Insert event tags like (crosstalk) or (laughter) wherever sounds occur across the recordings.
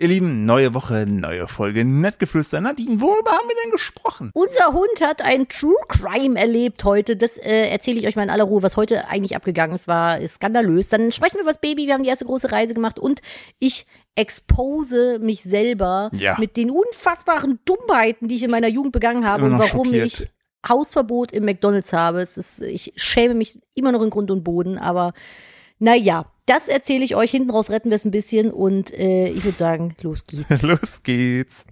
Ihr Lieben, neue Woche, neue Folge, Nettgeflüster. Nadine, worüber haben wir denn gesprochen? Unser Hund hat ein True Crime erlebt heute. Das äh, erzähle ich euch mal in aller Ruhe, was heute eigentlich abgegangen ist. War skandalös. Dann sprechen wir über das Baby. Wir haben die erste große Reise gemacht und ich expose mich selber Ja. mit den unfassbaren Dummheiten, die ich in meiner Jugend begangen habe und warum schockiert. ich Hausverbot im McDonalds habe. Ist, ich schäme mich immer noch in Grund und Boden, aber naja, das erzähle ich euch. Hinten raus retten wir es ein bisschen und äh, ich würde sagen, los geht's. (laughs) Los geht's.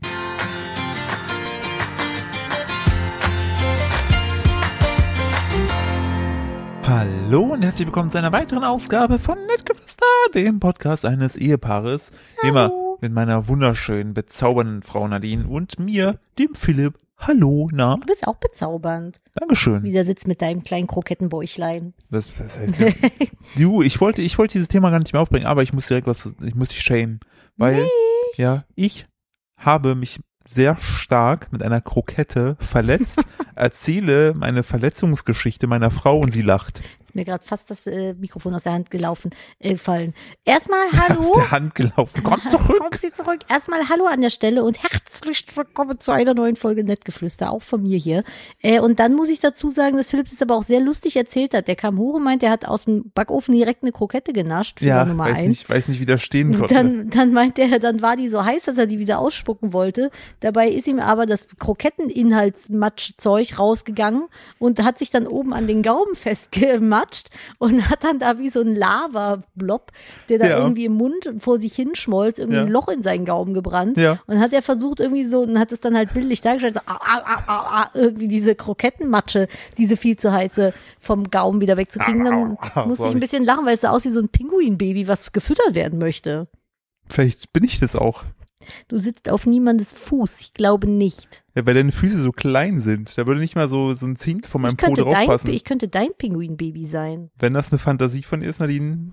Hallo und herzlich willkommen zu einer weiteren Ausgabe von Nettgeflüster, dem Podcast eines Ehepaares. Wie Immer mit meiner wunderschönen, bezaubernden Frau Nadine und mir, dem Philipp. Hallo, na? Du bist auch bezaubernd. Dankeschön. Wie der sitzt mit deinem kleinen Krokettenbäuchlein. Was, was heißt du? (laughs) du, ich wollte, ich wollte dieses Thema gar nicht mehr aufbringen, aber ich muss direkt was, ich muss dich schämen. Weil, ja, ich habe mich sehr stark mit einer Krokette verletzt, (laughs) erzähle meine Verletzungsgeschichte meiner Frau und sie lacht. Mir gerade fast das äh, Mikrofon aus der Hand gelaufen, äh, fallen. Erstmal (laughs) Aus hallo. der Hand gelaufen. Komm (laughs) zurück. Kommt sie zurück. Erstmal Hallo an der Stelle und herzlich willkommen zu einer neuen Folge Nettgeflüster, auch von mir hier. Äh, und dann muss ich dazu sagen, dass Philipp das aber auch sehr lustig erzählt hat. Der kam hoch und meint, er hat aus dem Backofen direkt eine Krokette genascht, Fehler Ja, Nummer weiß eins. nicht, weiß nicht, wie das stehen konnte. dann, dann meint er, dann war die so heiß, dass er die wieder ausspucken wollte. Dabei ist ihm aber das Kroketteninhaltsmatschzeug rausgegangen und hat sich dann oben an den Gaumen festgematscht und hat dann da wie so ein Lava-Blob, der da Ja. irgendwie im Mund vor sich hinschmolz, irgendwie Ja. ein Loch in seinen Gaumen gebrannt. Ja. Und hat er versucht irgendwie so, und hat es dann halt bildlich dargestellt, so, ah, ah, ah, irgendwie diese Krokettenmatsche, diese viel zu heiße vom Gaumen wieder wegzukriegen. Dann musste ich ein bisschen lachen, weil es sah aus wie so ein Pinguinbaby, was gefüttert werden möchte. Vielleicht bin ich das auch. Du sitzt auf niemandes Fuß. Ich glaube nicht. Ja, weil deine Füße so klein sind. Da würde nicht mal so, so ein Zehntel von meinem Po draufpassen. ich könnte dein Pinguinbaby sein. Wenn das eine Fantasie von dir ist, Nadine,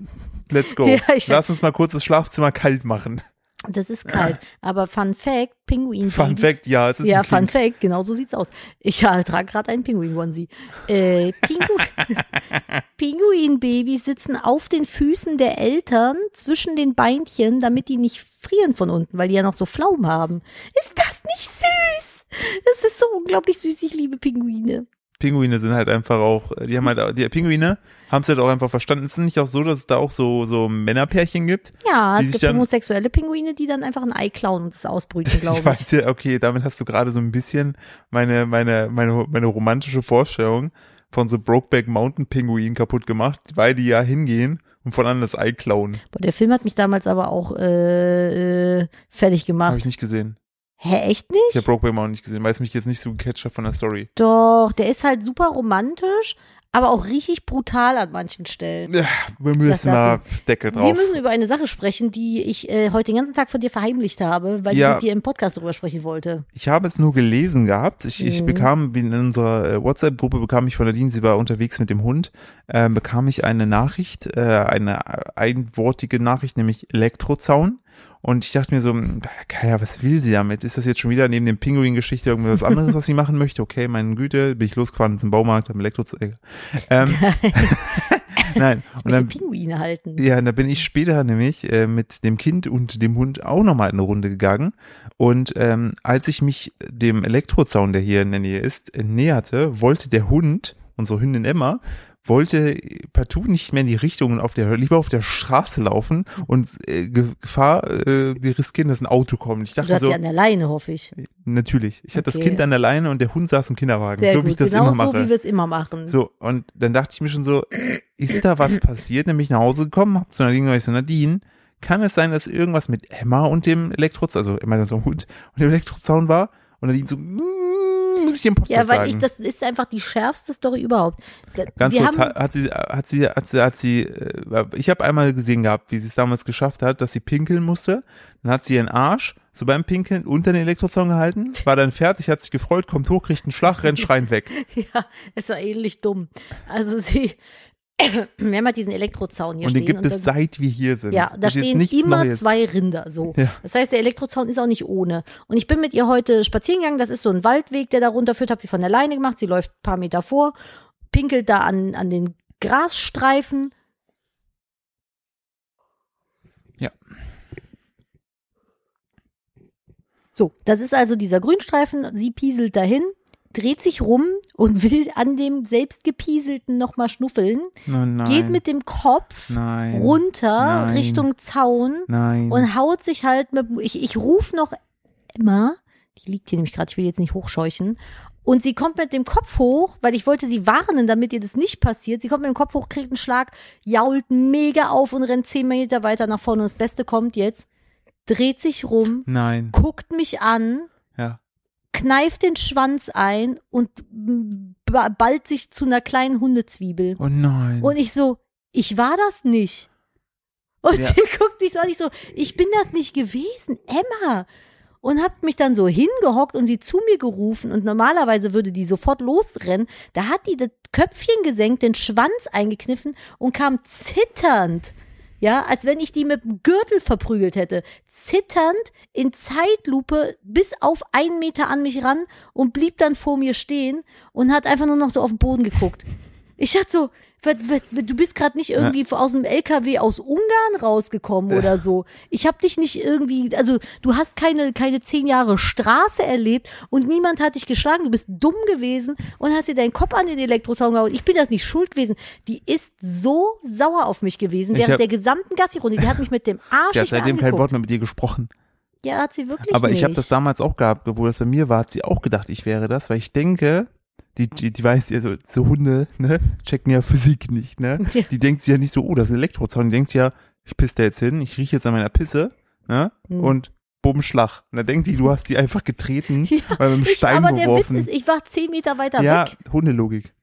let's go. (laughs) Ja, Lass uns mal kurz das Schlafzimmer kalt machen. Das ist kalt. Aber Fun Fact, Pinguinbabys. Fun Fact, ja, es ist Ja, Fun. Fact, genau so sieht's aus. Ich ja, trage gerade einen Pinguin-Onesie. Äh, Pingu (laughs) Pinguinbabys sitzen auf den Füßen der Eltern zwischen den Beinchen, damit die nicht frieren von unten, weil die ja noch so Pflaumen haben. Ist das nicht süß? Das ist so unglaublich süß. Ich liebe Pinguine. Pinguine sind halt einfach auch, die haben halt, die Pinguine haben es halt auch einfach verstanden. Es ist nicht auch so, dass es da auch so, so Männerpärchen gibt. Ja, es gibt homosexuelle Pinguine, die dann einfach ein Ei klauen und das ausbrüten, glaube (laughs) Ich ich. weiß ja, okay, damit hast du gerade so ein bisschen meine, meine, meine, meine romantische Vorstellung von so Brokeback Mountain Pinguinen kaputt gemacht, weil die ja hingehen und von anderen das Ei klauen. Boah, der Film hat mich damals aber auch äh, äh, fertig Habe gemacht. ich nicht gesehen. Hä, echt Ich nicht? habe Brokeback Mountain nicht gesehen, weil es mich jetzt nicht so gecatcht hat von der Story. Doch, der ist halt super romantisch, aber auch richtig brutal an manchen Stellen. Ja, wir müssen mal dazu. Deckel drauf. Wir müssen über eine Sache sprechen, die ich äh, heute den ganzen Tag von dir verheimlicht habe, weil Ja. ich mit dir im Podcast darüber sprechen wollte. Ich habe es nur gelesen gehabt. Ich, ich Mhm. bekam, wie in unserer äh, WhatsApp-Gruppe bekam ich von Nadine, sie war unterwegs mit dem Hund, äh, bekam ich eine Nachricht, äh, eine einwortige Nachricht, nämlich Elektrozaun. Und ich dachte mir so, hm, ja, was will sie damit? Ist das jetzt schon wieder neben dem Pinguin-Geschichte irgendwas anderes, was sie machen möchte? Okay, meine Güte, bin ich losgefahren zum Baumarkt, am Elektrozaun. Ähm, (laughs) nein, und Ich dann, Pinguine halten. ja, und da bin ich später nämlich äh, mit dem Kind und dem Hund auch nochmal eine Runde gegangen. Und ähm, als ich mich dem Elektrozaun, der hier in der Nähe ist, äh, näherte, wollte der Hund, unsere Hündin Emma, wollte partout nicht mehr in die Richtung und auf der, lieber auf der Straße laufen und äh, Ge- Gefahr, äh, die riskieren, dass ein Auto kommt. Ich Du dachte hast sie so, an der Leine, hoffe ich. natürlich. Ich hatte das Okay. Kind an der Leine und der Hund saß im Kinderwagen, Sehr so gut, wie ich das genau immer so, mache. wie wir es immer machen. So, und dann dachte ich mir schon so, ist da was passiert? Dann bin ich nach Hause gekommen, hab zu Nadine gesagt, so, Nadine, kann es sein, dass irgendwas mit Emma und dem Elektrozaun, also Emma so Hund und dem Elektrozaun war? Und Nadine so, mm, muss ich im Podcast Ja, weil sagen. ich, das ist einfach die schärfste Story überhaupt. Ganz wir kurz, haben, hat, sie, hat sie, hat sie, hat sie, äh, ich habe einmal gesehen gehabt, wie sie es damals geschafft hat, dass sie pinkeln musste. Dann hat sie ihren Arsch so beim Pinkeln unter den Elektrozaun gehalten, (laughs) war dann fertig, hat sich gefreut, kommt hoch, kriegt einen Schlag, rennt schreiend weg. (laughs) Ja, es war ähnlich dumm. Also sie, (coughs) wir haben halt diesen Elektrozaun hier Und den stehen. gibt es seit wir hier sind. ja, da stehen immer Neues. zwei Rinder, so. Ja. Das heißt, der Elektrozaun ist auch nicht ohne. Und ich bin mit ihr heute spazieren gegangen, das ist so ein Waldweg, der da runterführt, habe sie von der Leine gemacht, sie läuft ein paar Meter vor, pinkelt da an, an den Grasstreifen. Ja. So, das ist also dieser Grünstreifen. Sie pieselt dahin, dreht sich rum und will an dem selbst gepieselten nochmal schnuffeln. Oh nein. Geht mit dem Kopf Nein. runter Nein. Richtung Zaun Nein. und haut sich halt mit, ich, ich ruf noch Emma, die liegt hier nämlich gerade, ich will jetzt nicht hochscheuchen. Und sie kommt mit dem Kopf hoch, weil ich wollte sie warnen, damit ihr das nicht passiert. Sie kommt mit dem Kopf hoch, kriegt einen Schlag, jault mega auf und rennt zehn Meter weiter nach vorne. Und das Beste kommt jetzt, dreht sich rum, Nein. guckt mich an. Kneift den Schwanz ein und ba- ballt sich zu einer kleinen Hundezwiebel. Oh nein. Und ich so, ich war das nicht. Und Ja. (laughs) sie guckt mich so an, ich so, ich bin das nicht gewesen, Emma. Und hab mich dann so hingehockt und sie zu mir gerufen und normalerweise würde die sofort losrennen. Da hat die das Köpfchen gesenkt, den Schwanz eingekniffen und kam zitternd. Ja, als wenn ich die mit dem Gürtel verprügelt hätte. Zitternd in Zeitlupe bis auf einen Meter an mich ran und blieb dann vor mir stehen und hat einfach nur noch so auf den Boden geguckt. Ich hatte so, du bist gerade nicht irgendwie aus dem LKW aus Ungarn rausgekommen oder so. Ich habe dich nicht irgendwie, also du hast keine keine zehn Jahre Straße erlebt und niemand hat dich geschlagen. Du bist dumm gewesen und hast dir deinen Kopf an den Elektrozaun gehauen. Ich bin das nicht schuld gewesen. Die ist so sauer auf mich gewesen Ich während hab- der gesamten Gassi-Runde. Die hat mich mit dem Arsch Der hat seitdem kein. Wort mehr mit dir gesprochen. Ja, hat sie wirklich Aber nicht. ich habe das damals auch gehabt, wo das bei mir war, hat sie auch gedacht, ich wäre das, weil ich denke, die, die, die weiß ja so, so Hunde, ne, checken ja Physik nicht, ne? Ja. Die denkt sich ja nicht so, oh, das ist ein Elektrozaun. Die denkt sich ja, ich pisse da jetzt hin, ich rieche jetzt an meiner Pisse, ne? Hm. Und bumm, Schlag. Und dann denkt die, du hast die einfach getreten, Ja, weil mit einem ich, Stein aber der Witz ist, ich war zehn Meter weiter ja, weg. Hundelogik.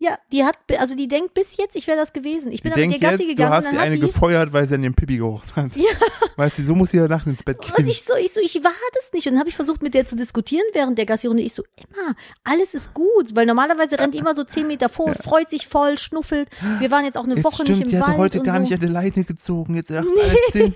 Ja, die hat, also die denkt bis jetzt, ich wäre das gewesen. Ich Die bin aber mit denkt ihr Gassi jetzt, du gegangen hast und die dann hat eine die, gefeuert, weil sie an dem Pipi gerochen hat. Ja. Weißt du, so muss sie ja nachts ins Bett und gehen. ich so, ich so, ich war das nicht. Und dann habe ich versucht, mit der zu diskutieren während der Gassi-Runde. Ich so, Emma, alles ist gut. Weil normalerweise rennt die immer so zehn Meter vor, (laughs) freut sich voll, schnuffelt. Wir waren jetzt auch eine Jetzt Woche stimmt, nicht die im hatte Wald heute und gar so. nicht an der Leine gezogen. Jetzt alles Sinn.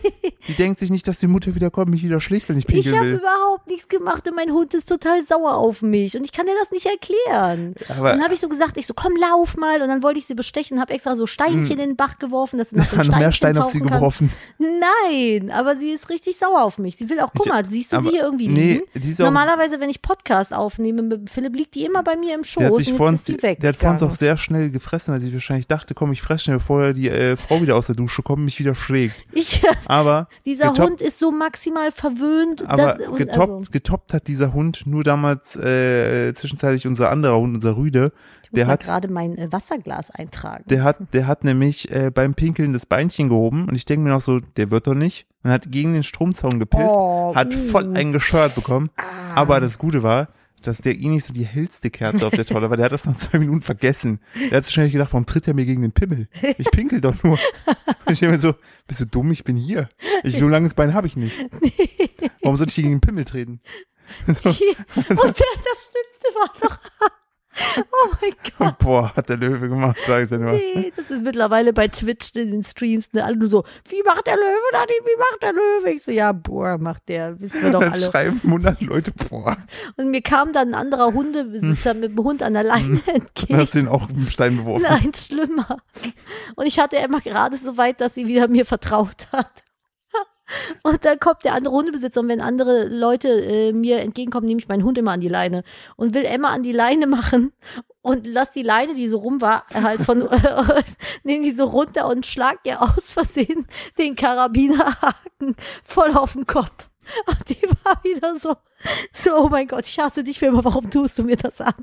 Die denkt sich nicht, dass die Mutter wieder kommt, mich wieder schlägt, wenn ich Ich pinkeln habe will. überhaupt nichts gemacht und mein Hund ist total sauer auf mich und ich kann dir das nicht erklären. Aber- und dann habe ich so gesagt, ich so, komm, lauf mal. Und dann wollte ich sie bestechen und habe extra so Steinchen in den Bach geworfen, dass sie (laughs) nach den Noch mehr Steine auf sie geworfen. Nein, aber sie ist richtig sauer auf mich. Sie will auch, guck mal, siehst du aber- sie hier irgendwie nee, liegen? Normalerweise, wenn ich Podcast aufnehme mit Philipp, liegt die immer bei mir im Schoß Der hat und sich jetzt vor uns, weg. der hat vor uns auch sehr schnell gefressen, weil sie wahrscheinlich dachte, komm, ich fresse schnell, bevor die äh, Frau wieder aus der Dusche kommt und mich wieder schlägt. (laughs) ich, Aber, dieser Hund ist so maximal verwöhnt. aber und getoppt, also, getoppt hat dieser Hund nur damals äh, zwischenzeitlich unser anderer Hund, unser Rüde. Der hat, gerade mein äh, Wasserglas eintragen. der hat, der hat nämlich äh, beim Pinkeln das Beinchen gehoben und ich denke mir noch so, der wird doch nicht. Und hat gegen den Stromzaun gepisst, Oh, hat uh. voll einen gescheuert bekommen. Ah. Aber das Gute war, dass der eh nicht so die hellste Kerze auf der Torte war. Der hat das nach zwei Minuten vergessen. Der hat sich wahrscheinlich gedacht, warum tritt er mir gegen den Pimmel? Ich pinkel doch nur. Und ich denke mir so, bist du dumm? Ich bin hier. Ich, so langes Bein habe ich nicht. Warum soll ich hier gegen den Pimmel treten? (laughs) So, und der, das Schlimmste war doch. Oh mein Gott. (laughs) boah, hat der Löwe gemacht, sag ich dir nur. Nee, das ist mittlerweile bei Twitch in den Streams, ne, alle nur so, wie macht der Löwe da nicht, wie macht der Löwe? Ich so, ja, boah, macht der, wissen wir doch Dann alle. schreiben 100 Leute, boah, Und mir kam dann ein anderer Hundebesitzer mit dem Hund an der Leine dann entgegen. hast du ihn auch mit dem Stein beworfen. Nein, schlimmer. Und ich hatte Emma gerade so weit, dass sie wieder mir vertraut hat. (laughs) Und dann kommt der andere Hundebesitzer und wenn andere Leute äh, mir entgegenkommen, nehme ich meinen Hund immer an die Leine und will Emma an die Leine (laughs) machen und lass die Leine, die so rum war, halt von, (laughs) nehme die so runter und schlag ihr aus Versehen den Karabinerhaken voll auf den Kopf. (laughs) Und die war wieder so, so, oh mein Gott, ich hasse dich für immer, warum tust du mir das an?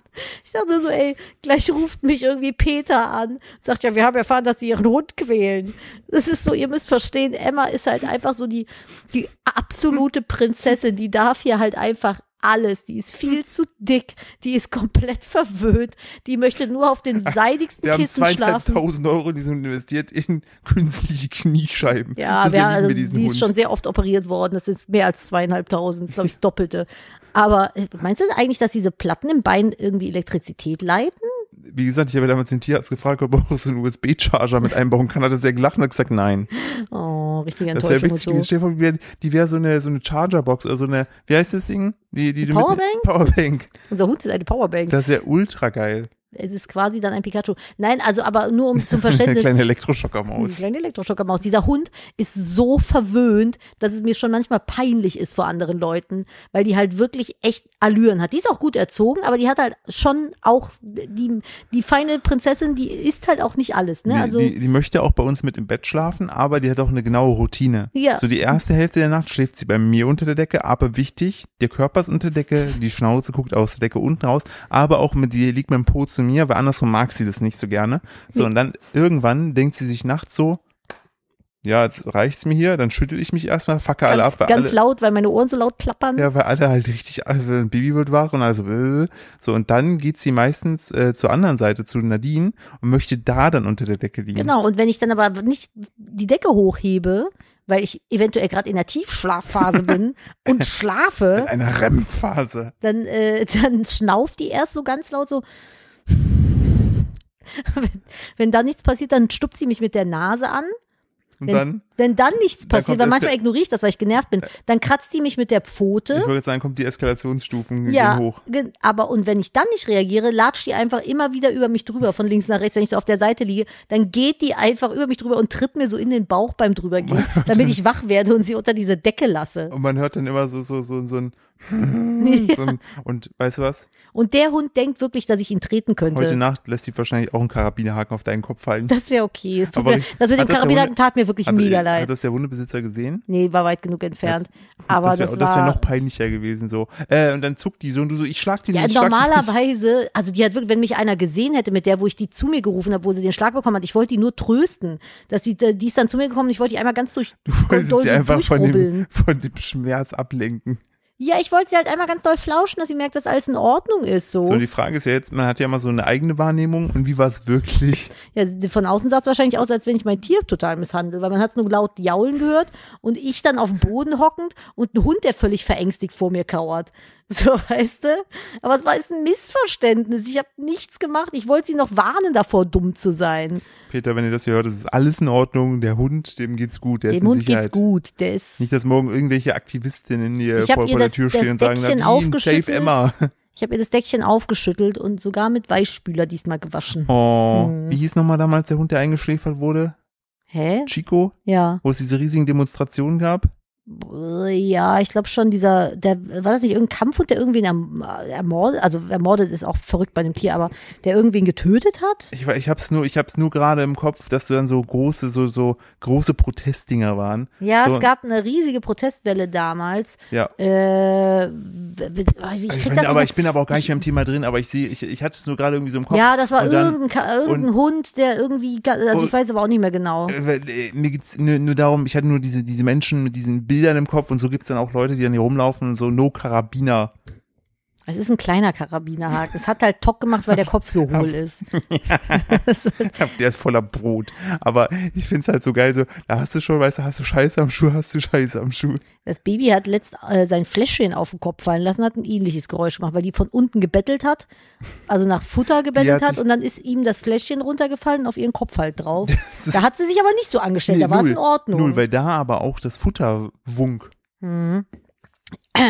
Ich dachte nur so, ey, gleich ruft mich irgendwie Peter an, sagt ja, wir haben erfahren, dass sie ihren Hund quälen. Das ist so, ihr müsst verstehen, Emma ist halt einfach so die, die absolute Prinzessin, die darf hier halt einfach alles. Die ist viel zu dick, die ist komplett verwöhnt, die möchte nur auf den (laughs) seidigsten Wir haben Kissen schlafen. zweieinhalbtausend Euro in diesen investiert in (laughs) künstliche Kniescheiben. Ja, wir, also, die ist Hund. schon sehr oft operiert worden. Das ist mehr als zweieinhalbtausend, das ist, glaube ich, das Doppelte. Aber äh, meinst du eigentlich, dass diese Platten im Bein irgendwie Elektrizität leiten? Wie gesagt, ich habe damals den Tierarzt gefragt, ob er auch (laughs) so einen USB-Charger mit einbauen kann. Hat er sehr gelacht und hat gesagt, nein. Oh, richtige Das wäre witzig. so. Stell dir vor, die wär- die wäre so eine, so eine Chargerbox oder so eine, wie heißt das Ding? Die, die, du Powerbank? Mit, Powerbank. Unser Hund ist eine Powerbank. Das wäre ultra geil. Es ist quasi dann ein Pikachu. Nein, also aber nur um zum (laughs) Eine Verständnis. kleine Eine Elektroschockermaus. kleine Elektroschockermaus. Dieser Hund ist so verwöhnt, dass es mir schon manchmal peinlich ist vor anderen Leuten, weil die halt wirklich echt Allüren hat. Die ist auch gut erzogen, aber die hat halt schon auch die, die feine Prinzessin, die isst halt auch nicht alles. Ne? Die, Also die, die möchte auch bei uns mit im Bett schlafen, aber die hat auch eine genaue Routine. Ja. So die erste Hälfte der Nacht schläft sie bei mir unter der Decke, aber wichtig, der Körper ist unter der Decke, die Schnauze guckt aus der Decke unten raus, aber auch mit die liegt mit dem Po zu mir, weil andersrum mag sie das nicht so gerne. So und dann irgendwann denkt sie sich nachts so, ja, jetzt reicht's mir hier, dann schüttel ich mich erstmal, facke alle ab, ganz alle, laut, weil meine Ohren so laut klappern. ja, weil alle halt richtig, ein Baby wird wach und also äh, so und dann geht sie meistens äh, zur anderen Seite zu Nadine und möchte da dann unter der Decke liegen. Genau, und wenn ich dann aber nicht die Decke hochhebe, weil ich eventuell gerade in der Tiefschlafphase bin (laughs) und schlafe, In einer REM-Phase. dann, äh, dann schnauft die erst so ganz laut so. (laughs) wenn, wenn dann nichts passiert, dann stupst sie mich mit der Nase an. Und Wenn, dann, wenn dann nichts Dann passiert, kommt weil manchmal ignoriere ich das, weil ich genervt bin, dann kratzt sie mich mit der ich Pfote. wollte jetzt sagen, kommt die Eskalationsstufen Ja, hoch. aber und wenn ich dann nicht reagiere, latscht die einfach immer wieder über mich drüber, von links nach rechts, wenn ich so auf der Seite liege, dann geht die einfach über mich drüber und tritt mir so in den Bauch beim drübergehen, damit ich wach werde und sie unter diese Decke lasse. Und man hört dann immer so, so, so, so ein, (laughs) so ein und weißt du was? Und der Hund denkt wirklich, dass ich ihn treten könnte. Heute Nacht lässt sie wahrscheinlich auch einen Karabinerhaken auf deinen Kopf fallen. Das wäre okay. Es tut Aber mir, richtig- das mit dem hat das Karabinerhaken tat mir wirklich Hat, mega hat leid. das der Hundebesitzer gesehen? Nee, war weit genug entfernt. (laughs) Aber das das, wäre das wär noch peinlicher gewesen, so. Äh, und dann zuckt die so und du so, ich schlag die ja, nicht, ich schlag die nicht. normalerweise, also die hat wirklich, wenn mich einer gesehen hätte, mit der, wo ich die zu mir gerufen habe, wo sie den Schlag bekommen hat, ich wollte die nur trösten. Dass sie, die ist dann zu mir gekommen, ich wollte die einmal ganz durch, Du wolltest sie einfach von dem, von dem Schmerz ablenken. Ja, ich wollte sie halt einmal ganz doll flauschen, dass sie merkt, dass alles in Ordnung ist, so. So, die Frage ist ja jetzt, man hat ja immer so eine eigene Wahrnehmung und wie war es wirklich? (laughs) Ja, von außen sah es wahrscheinlich aus, als wenn ich mein Tier total misshandle, weil man hat es nur laut jaulen gehört und ich dann auf dem Boden hockend und ein Hund, der völlig verängstigt vor mir kauert. (laughs) So, weißt du? Aber es war jetzt ein Missverständnis. Ich habe nichts gemacht. Ich wollte sie noch warnen davor, dumm zu sein. Peter, wenn ihr das hier hört, ist alles in Ordnung. Der Hund, dem geht's gut. Der Dem Hund Sicherheit. geht's gut. Der ist. Nicht, dass morgen irgendwelche Aktivistinnen hier vor, ihr vor der Tür stehen und sagen, save aufgeschüttelt. Emma. (laughs) Ich habe ihr das Deckchen aufgeschüttelt und sogar mit Weichspüler diesmal gewaschen. Oh, Mhm. wie hieß nochmal damals der Hund, der eingeschläfert wurde? Hä? Chico? Ja. Wo es diese riesigen Demonstrationen gab? Ja, ich glaube schon, dieser, der, war das nicht irgendein Kampfhund, der irgendwen erm- ermordet, also ermordet ist auch verrückt bei dem Tier, aber der irgendwen getötet hat? Ich, ich hab's nur, ich hab's nur gerade im Kopf, dass du dann so große, so, so große Protestdinger waren. Ja, so, es gab eine riesige Protestwelle damals. Ja. Äh, ich Ich krieg bin, aber ich bin aber auch gar nicht mehr im Thema drin, aber ich sehe, ich, ich hatte es nur gerade irgendwie so im Kopf. ja, das war dann- irgendein, irgendein Hund, der irgendwie, also ich Und- weiß aber auch nicht mehr genau. Äh, äh, Mir geht's nur, nur darum, ich hatte nur diese, diese Menschen mit diesen Bildern im Kopf und so gibt's dann auch Leute, die dann hier rumlaufen und so No Karabiner. Es ist ein kleiner Karabinerhaken. Es hat halt Tock gemacht, weil der Kopf so (laughs) hohl ist. (laughs) Der ist voller Brot. Aber ich find's halt so geil, so, da hast du schon, weißt du, hast du Scheiße am Schuh, hast du Scheiße am Schuh. Das Baby hat letzt äh, sein Fläschchen auf den Kopf fallen lassen, hat ein ähnliches Geräusch gemacht, weil die von unten gebettelt hat, also nach Futter gebettelt hat hat, und dann ist ihm das Fläschchen runtergefallen auf ihren Kopf halt drauf. (laughs) Da hat sie sich aber nicht so angestellt, Nee, da war es in Ordnung. Null, weil da aber auch das Futter wunk. Mhm.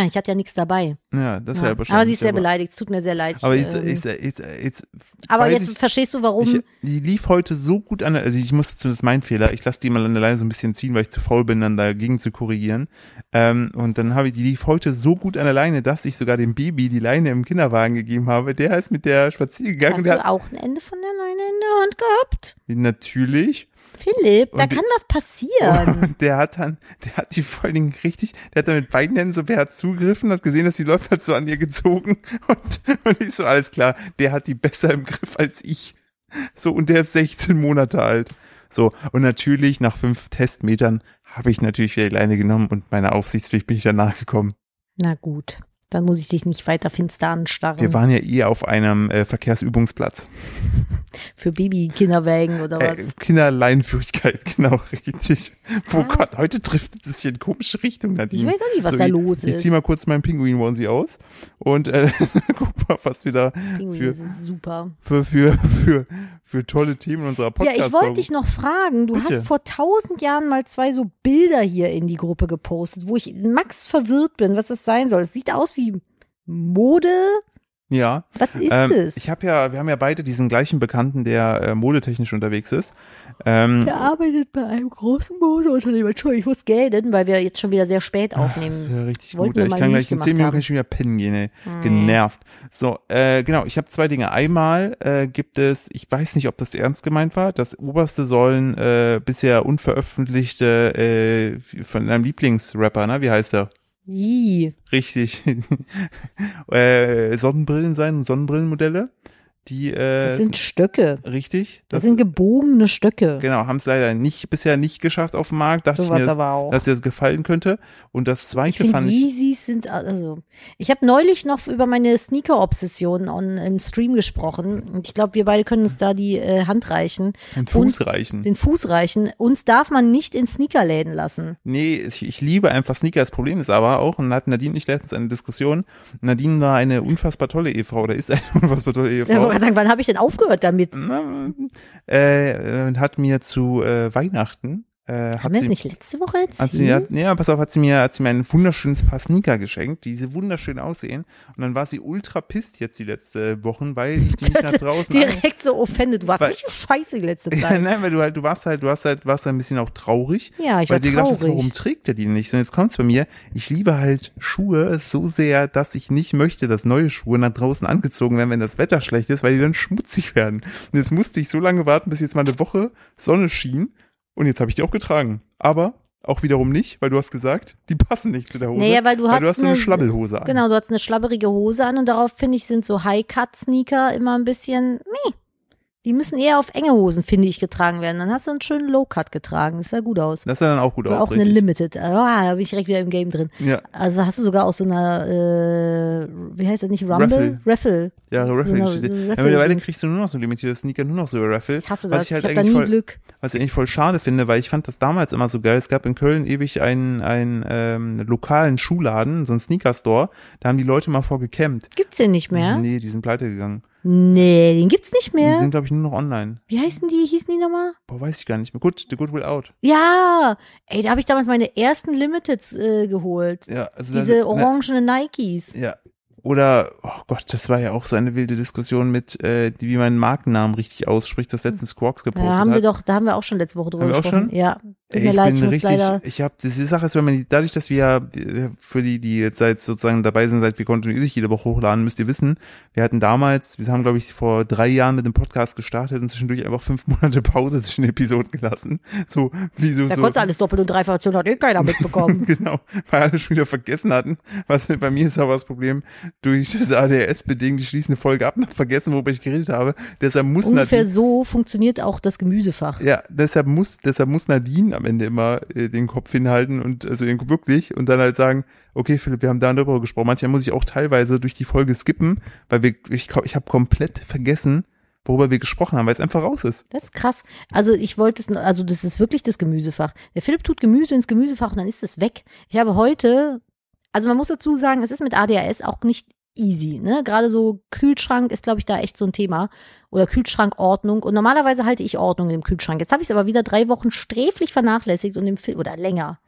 Ich hatte ja nichts dabei. Ja, das ist Ja. ja wahrscheinlich. Aber sie ist sehr beleidigt, es tut mir sehr leid. Aber jetzt, ähm, jetzt, jetzt, jetzt aber jetzt ich, verstehst du, warum. ich, die lief heute so gut an, also ich muss dazu, das ist mein Fehler, ich lasse die mal an der Leine so ein bisschen ziehen, weil ich zu faul bin, dann dagegen zu korrigieren. Ähm, und dann habe ich, die lief heute so gut an der Leine, dass ich sogar dem Baby die Leine im Kinderwagen gegeben habe. Der ist mit der spazieren gegangen. hast du hat, auch ein Ende von der Leine in der Hand gehabt? natürlich. Philipp, da Und die- kann was passieren. (laughs) Und der hat dann, der hat die vor allen Dingen richtig, der hat dann mit beiden Händen so, wer hat zugegriffen, hat gesehen, dass die läuft, hat so an ihr gezogen (laughs) und, und ich so, alles klar, der hat die besser im Griff als ich. So, und der ist 16 Monate alt. So, und natürlich nach fünf Testmetern habe ich natürlich wieder die Leine genommen und meiner Aufsichtspflicht bin ich dann nachgekommen. Na gut, dann muss ich dich nicht weiter finster anstarren. Wir waren ja eh auf einem äh, Verkehrsübungsplatz. (laughs) Für Baby-Kinderwägen oder Äh, was? Kinderleinführigkeit, (laughs) genau, richtig. Oh Ah. Gott, heute trifft es hier in komische Richtung, Nadine. Ich weiß auch nicht, was So, da ich, los Ich ist. zieh mal kurz meinen Pinguin-Onesie aus und äh, (laughs) guck mal, was wir da Pinguine für, sind super. für, für, für, für tolle Themen in unserer Ja, Podcast ich wollte dich noch fragen. Du Bitte. hast vor tausend Jahren mal zwei so Bilder hier in die Gruppe gepostet, wo ich max verwirrt bin, was das sein soll. Es sieht aus wie Mode, Ja. Was ist ähm, es? Ich habe ja, wir haben ja beide diesen gleichen Bekannten, der äh, modetechnisch unterwegs ist. Ähm, Der arbeitet bei einem großen Modeunternehmen. Entschuldigung, ich muss gähnen, weil wir jetzt schon wieder sehr spät Das aufnehmen. wäre richtig Wollten gut. Ich kann gleich in 10 Minuten schon wieder pennen gehen, ey. Genervt. So, äh, genau, ich habe zwei Dinge. Einmal äh, gibt es, ich weiß nicht, ob das ernst gemeint war, das oberste sollen äh, bisher unveröffentlichte äh, von deinem Lieblingsrapper, ne? Wie heißt er? Wie? Richtig. (laughs) äh, Sonnenbrillen sein, Sonnenbrillenmodelle. Die äh, Das sind Stöcke. richtig. Das, sind gebogene Stöcke. Genau, haben es leider nicht bisher nicht geschafft auf dem Markt. Dachte Sowas ich mir, auch. dass dir das gefallen könnte. Und das Ich zweite finde, fand ich. Yeezys sind, also, ich habe neulich noch über meine Sneaker-Obsession on- im Stream gesprochen. Und ich glaube, wir beide können uns da die äh, Hand reichen, Ein Fuß reichen. den Fuß reichen. Uns darf man nicht in Sneakerläden lassen. Nee, ich, ich liebe einfach Sneaker. Das Problem ist aber auch, und hat Nadine nicht letztens eine Diskussion. Nadine war eine unfassbar tolle Ehefrau oder ist eine (laughs) unfassbar tolle Ehefrau. Wollte sagen, wann habe ich denn aufgehört damit? Äh, hat mir zu äh, Weihnachten äh, hat Haben wir es sie, nicht letzte Woche hat sie, erzählt? hat, ja, pass auf, hat sie mir, hat sie mir ein wunderschönes Paar Sneaker geschenkt, die sie wunderschön aussehen. Und dann war sie ultra pisst jetzt die letzte Wochen, weil ich die (laughs) nicht nach draußen an- Direkt so offended. Du warst Weil- richtig scheiße die letzte (laughs) Ja, Zeit. nein, weil du halt, du warst halt, du hast halt, warst halt ein bisschen auch traurig. Ja, ich weil war dir gedacht hast, traurig. warum trägt er die nicht? Und jetzt kommt's bei mir, ich liebe halt Schuhe so sehr, dass ich nicht möchte, dass neue Schuhe nach draußen angezogen werden, wenn das Wetter schlecht ist, weil die dann schmutzig werden. Und jetzt musste ich so lange warten, bis jetzt mal eine Woche Sonne schien. Und jetzt habe ich die auch getragen. Aber auch wiederum nicht, weil du hast gesagt, die passen nicht zu der Hose. Naja, weil du hast du hast so eine eine- Schlabbelhose an. Genau, du hast eine schlabberige Hose an und darauf, finde ich, sind so High-Cut-Sneaker immer ein bisschen, meh. Die müssen eher auf enge Hosen, finde ich, getragen werden. Dann hast du einen schönen Low-Cut getragen. Das sah gut aus. Das sah dann auch gut Oder aus, auch eine richtig. Limited. Ah, da bin ich direkt wieder im Game drin. Ja, Also hast du sogar aus so einer, äh, wie heißt das nicht, Rumble? Raffle. Ja, Raffle. Genau, steht- so ja, Raffle mittlerweile Dings. kriegst du nur noch so limitierte Sneaker, nur noch so Raffle. Ich hasse Was das. ich halt ich eigentlich voll- Glück. Was ich eigentlich voll schade finde, weil ich fand das damals immer so geil. Es gab in Köln ewig einen, einen ähm, lokalen Schuhladen, so einen Sneaker-Store. Da haben die Leute mal vor gecampt. Gibt's den nicht mehr? Nee, die sind pleite gegangen. Nee, den gibt's nicht Die mehr. sind, glaube ich, nur noch online. Wie heißen die? Hießen die nochmal? Boah, weiß ich gar nicht mehr. Gut, The Good Will Out. Ja, ey, da habe ich damals meine ersten Limiteds äh, geholt. Ja, also da- Diese ne, orangene Nikes. Ja. Oder, oh Gott, das war ja auch so eine wilde Diskussion mit, äh, die, wie man Markennamen richtig ausspricht, das letztens Quarks gepostet Ja, haben wir hat. doch, da haben wir auch schon letzte Woche drüber Haben wir auch gesprochen. schon? Ja, tut mir ich leid, ich bin muss richtig, leider. ich habe, die Sache ist, wenn man, dadurch, dass wir ja, äh, für die, die jetzt seit sozusagen dabei sind, seit wir kontinuierlich jede Woche hochladen, müsst ihr wissen, wir hatten damals, wir haben, glaube ich, vor drei Jahren mit dem Podcast gestartet und zwischendurch einfach fünf (laughs) Monate Pause zwischen den Episoden gelassen. So, wie so, Da so. konntest du alles doppelt und dreifach erzählen, hat eh keiner mitbekommen. (laughs) Genau, weil alle schon wieder vergessen hatten. Was bei mir ist aber das Problem, durch das ADHS-bedingt, ich schließe eine Folge ab, noch vergessen, worüber ich geredet habe. Deshalb muss Ungefähr Nadine, so funktioniert auch das Gemüsefach. ja, deshalb muss, deshalb muss Nadine am Ende immer äh, den Kopf hinhalten und also wirklich und dann halt sagen, okay, Philipp, wir haben da darüber gesprochen. Manchmal muss ich auch teilweise durch die Folge skippen, weil wir, ich, ich habe komplett vergessen, worüber wir gesprochen haben, weil es einfach raus ist. Das ist krass. Also ich wollte es, also das ist wirklich das Gemüsefach. Der Philipp tut Gemüse ins Gemüsefach und dann ist es weg. Ich habe heute, also man muss dazu sagen, es ist mit ADHS auch nicht easy. Ne? Gerade so Kühlschrank ist, glaube ich, da echt so ein Thema. Oder Kühlschrankordnung. Und normalerweise halte ich Ordnung im Kühlschrank. Jetzt habe ich es aber wieder drei Wochen sträflich vernachlässigt und im Film, oder länger.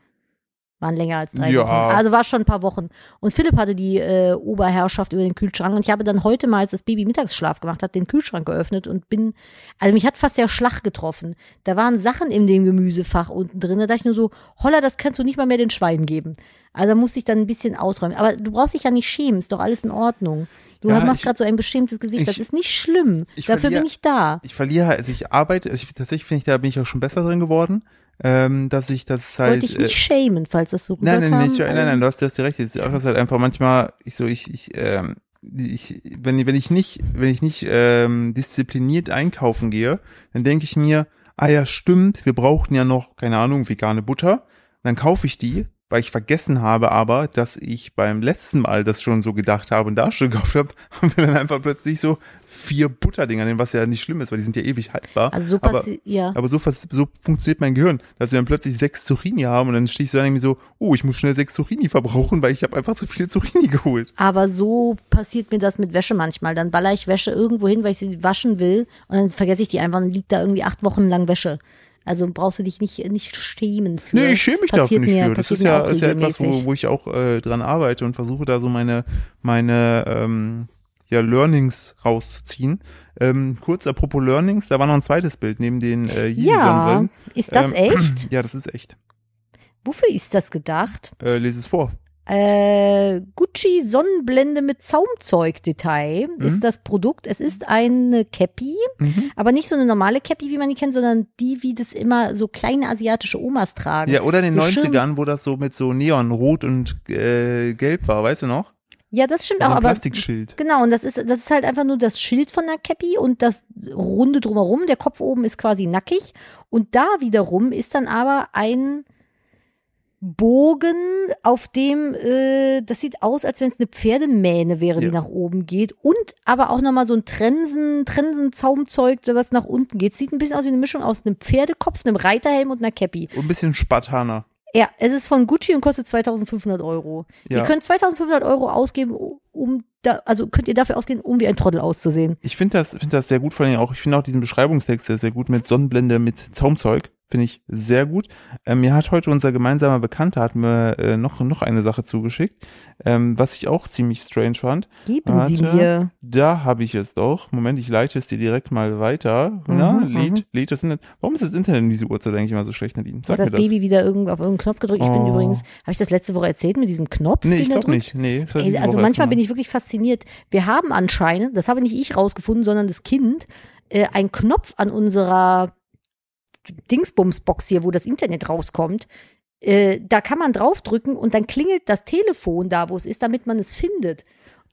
Waren länger als drei Ja. Wochen. Also war schon ein paar Wochen. Und Philipp hatte die äh, Oberherrschaft über den Kühlschrank. Und ich habe dann heute mal, als das Baby Mittagsschlaf gemacht hat, den Kühlschrank geöffnet und bin, also mich hat fast der Schlag getroffen. Da waren Sachen in dem Gemüsefach unten drin. Da dachte ich nur so, holla, das kannst du nicht mal mehr den Schweinen geben. Also musste ich dann ein bisschen ausräumen. Aber du brauchst dich ja nicht schämen, ist doch alles in Ordnung. Du Ja, machst ich- gerade so ein beschämtes Gesicht. das ich- ist nicht schlimm. ich Dafür verliere- bin ich da. Ich verliere, halt- also ich arbeite, also ich, tatsächlich finde ich, da bin ich auch schon besser drin geworden, ähm, dass ich das halt. Wollte ich nicht schämen, falls das so Nein, rüberkam. nein, nicht, nein, nein, nein, du hast, du hast dir recht. Es ist auch halt einfach manchmal, ich so, ich, ich, ähm, ich, wenn, wenn ich nicht, wenn ich nicht ähm, diszipliniert einkaufen gehe, dann denke ich mir, ah ja, stimmt, wir brauchten ja noch, keine Ahnung, vegane Butter. Dann kaufe ich die, weil ich vergessen habe aber, dass ich beim letzten Mal das schon so gedacht habe und da schon gekauft habe, (laughs) haben wir dann einfach plötzlich so vier Butterdinger, was ja nicht schlimm ist, weil die sind ja ewig haltbar. Also so aber, ja. aber so, so funktioniert mein Gehirn, dass wir dann plötzlich sechs Zucchini haben und dann stehe ich so dann irgendwie so, oh, ich muss schnell sechs Zucchini verbrauchen, weil ich habe einfach zu viele Zucchini geholt. Aber so passiert mir das mit Wäsche manchmal. Dann baller ich Wäsche irgendwo hin, weil ich sie waschen will und dann vergesse ich die einfach und liegt da irgendwie acht Wochen lang Wäsche. Also brauchst du dich nicht, nicht schämen für. Nee, ich schäme mich Passiert dafür nicht für. Das ist ja, ist ja etwas, wo, wo ich auch äh, dran arbeite und versuche da so meine, meine, ähm, ja, Learnings rauszuziehen. Ähm, kurz apropos Learnings, da war noch ein zweites Bild neben den äh, Yeezy Ja, ist das Ähm, echt? (clears throat) Ja, das ist echt. Wofür ist das gedacht? Äh, lese es vor. Äh, Gucci Sonnenblende mit Zaumzeug-Detail Mhm. ist das Produkt. Es ist eine Cappy, Mhm. aber nicht so eine normale Cappy, wie man die kennt, sondern die, wie das immer so kleine asiatische Omas tragen. Ja, oder in den So 90ern, wo das so mit so Neonrot und äh, Gelb war, weißt du noch? Ja, das stimmt auch, ein aber Plastikschild. genau, und das ist, das ist halt einfach nur das Schild von der Cappy und das Runde drumherum. Der Kopf oben ist quasi nackig und da wiederum ist dann aber ein Bogen, auf dem, äh, das sieht aus, als wenn es eine Pferdemähne wäre, die Ja. nach oben geht. Und aber auch nochmal so ein Trensen, Trensen-Zaumzeug, was nach unten geht. Sieht ein bisschen aus wie eine Mischung aus einem Pferdekopf, einem Reiterhelm und einer Cappy. Und ein bisschen Spartaner. Ja, es ist von Gucci und kostet 2500 Euro. Ja. Ihr könnt 2500 Euro ausgeben, um da, also könnt ihr dafür ausgeben, um wie ein Trottel auszusehen. Ich finde das, finde das sehr gut, vor allem auch, ich finde auch diesen Beschreibungstext sehr, sehr gut mit Sonnenblende, mit Zaumzeug. Finde ich sehr gut. Ähm, mir hat heute unser gemeinsamer Bekannter hat mir äh, noch, noch eine Sache zugeschickt, ähm, was ich auch ziemlich strange fand. Geben Sie Warte. mir. Da habe ich es doch. Moment, ich leite es dir direkt mal weiter. Na, Mhm, lädt, lädt das Internet. Warum ist das Internet um diese Uhrzeit eigentlich immer so schlecht, Nadine? Sag Hat mir das das. Baby wieder irgend, auf irgendeinen Knopf gedrückt. Ich bin Oh. übrigens, habe ich das letzte Woche erzählt mit diesem Knopf? nee, ich glaube nicht. Nee, das Ey, also Woche manchmal bin ich wirklich fasziniert. Wir haben anscheinend, das habe nicht ich rausgefunden, sondern das Kind, äh, einen Knopf an unserer Dingsbumsbox hier, wo das Internet rauskommt. Äh, da kann man draufdrücken und dann klingelt das Telefon da, wo es ist, damit man es findet.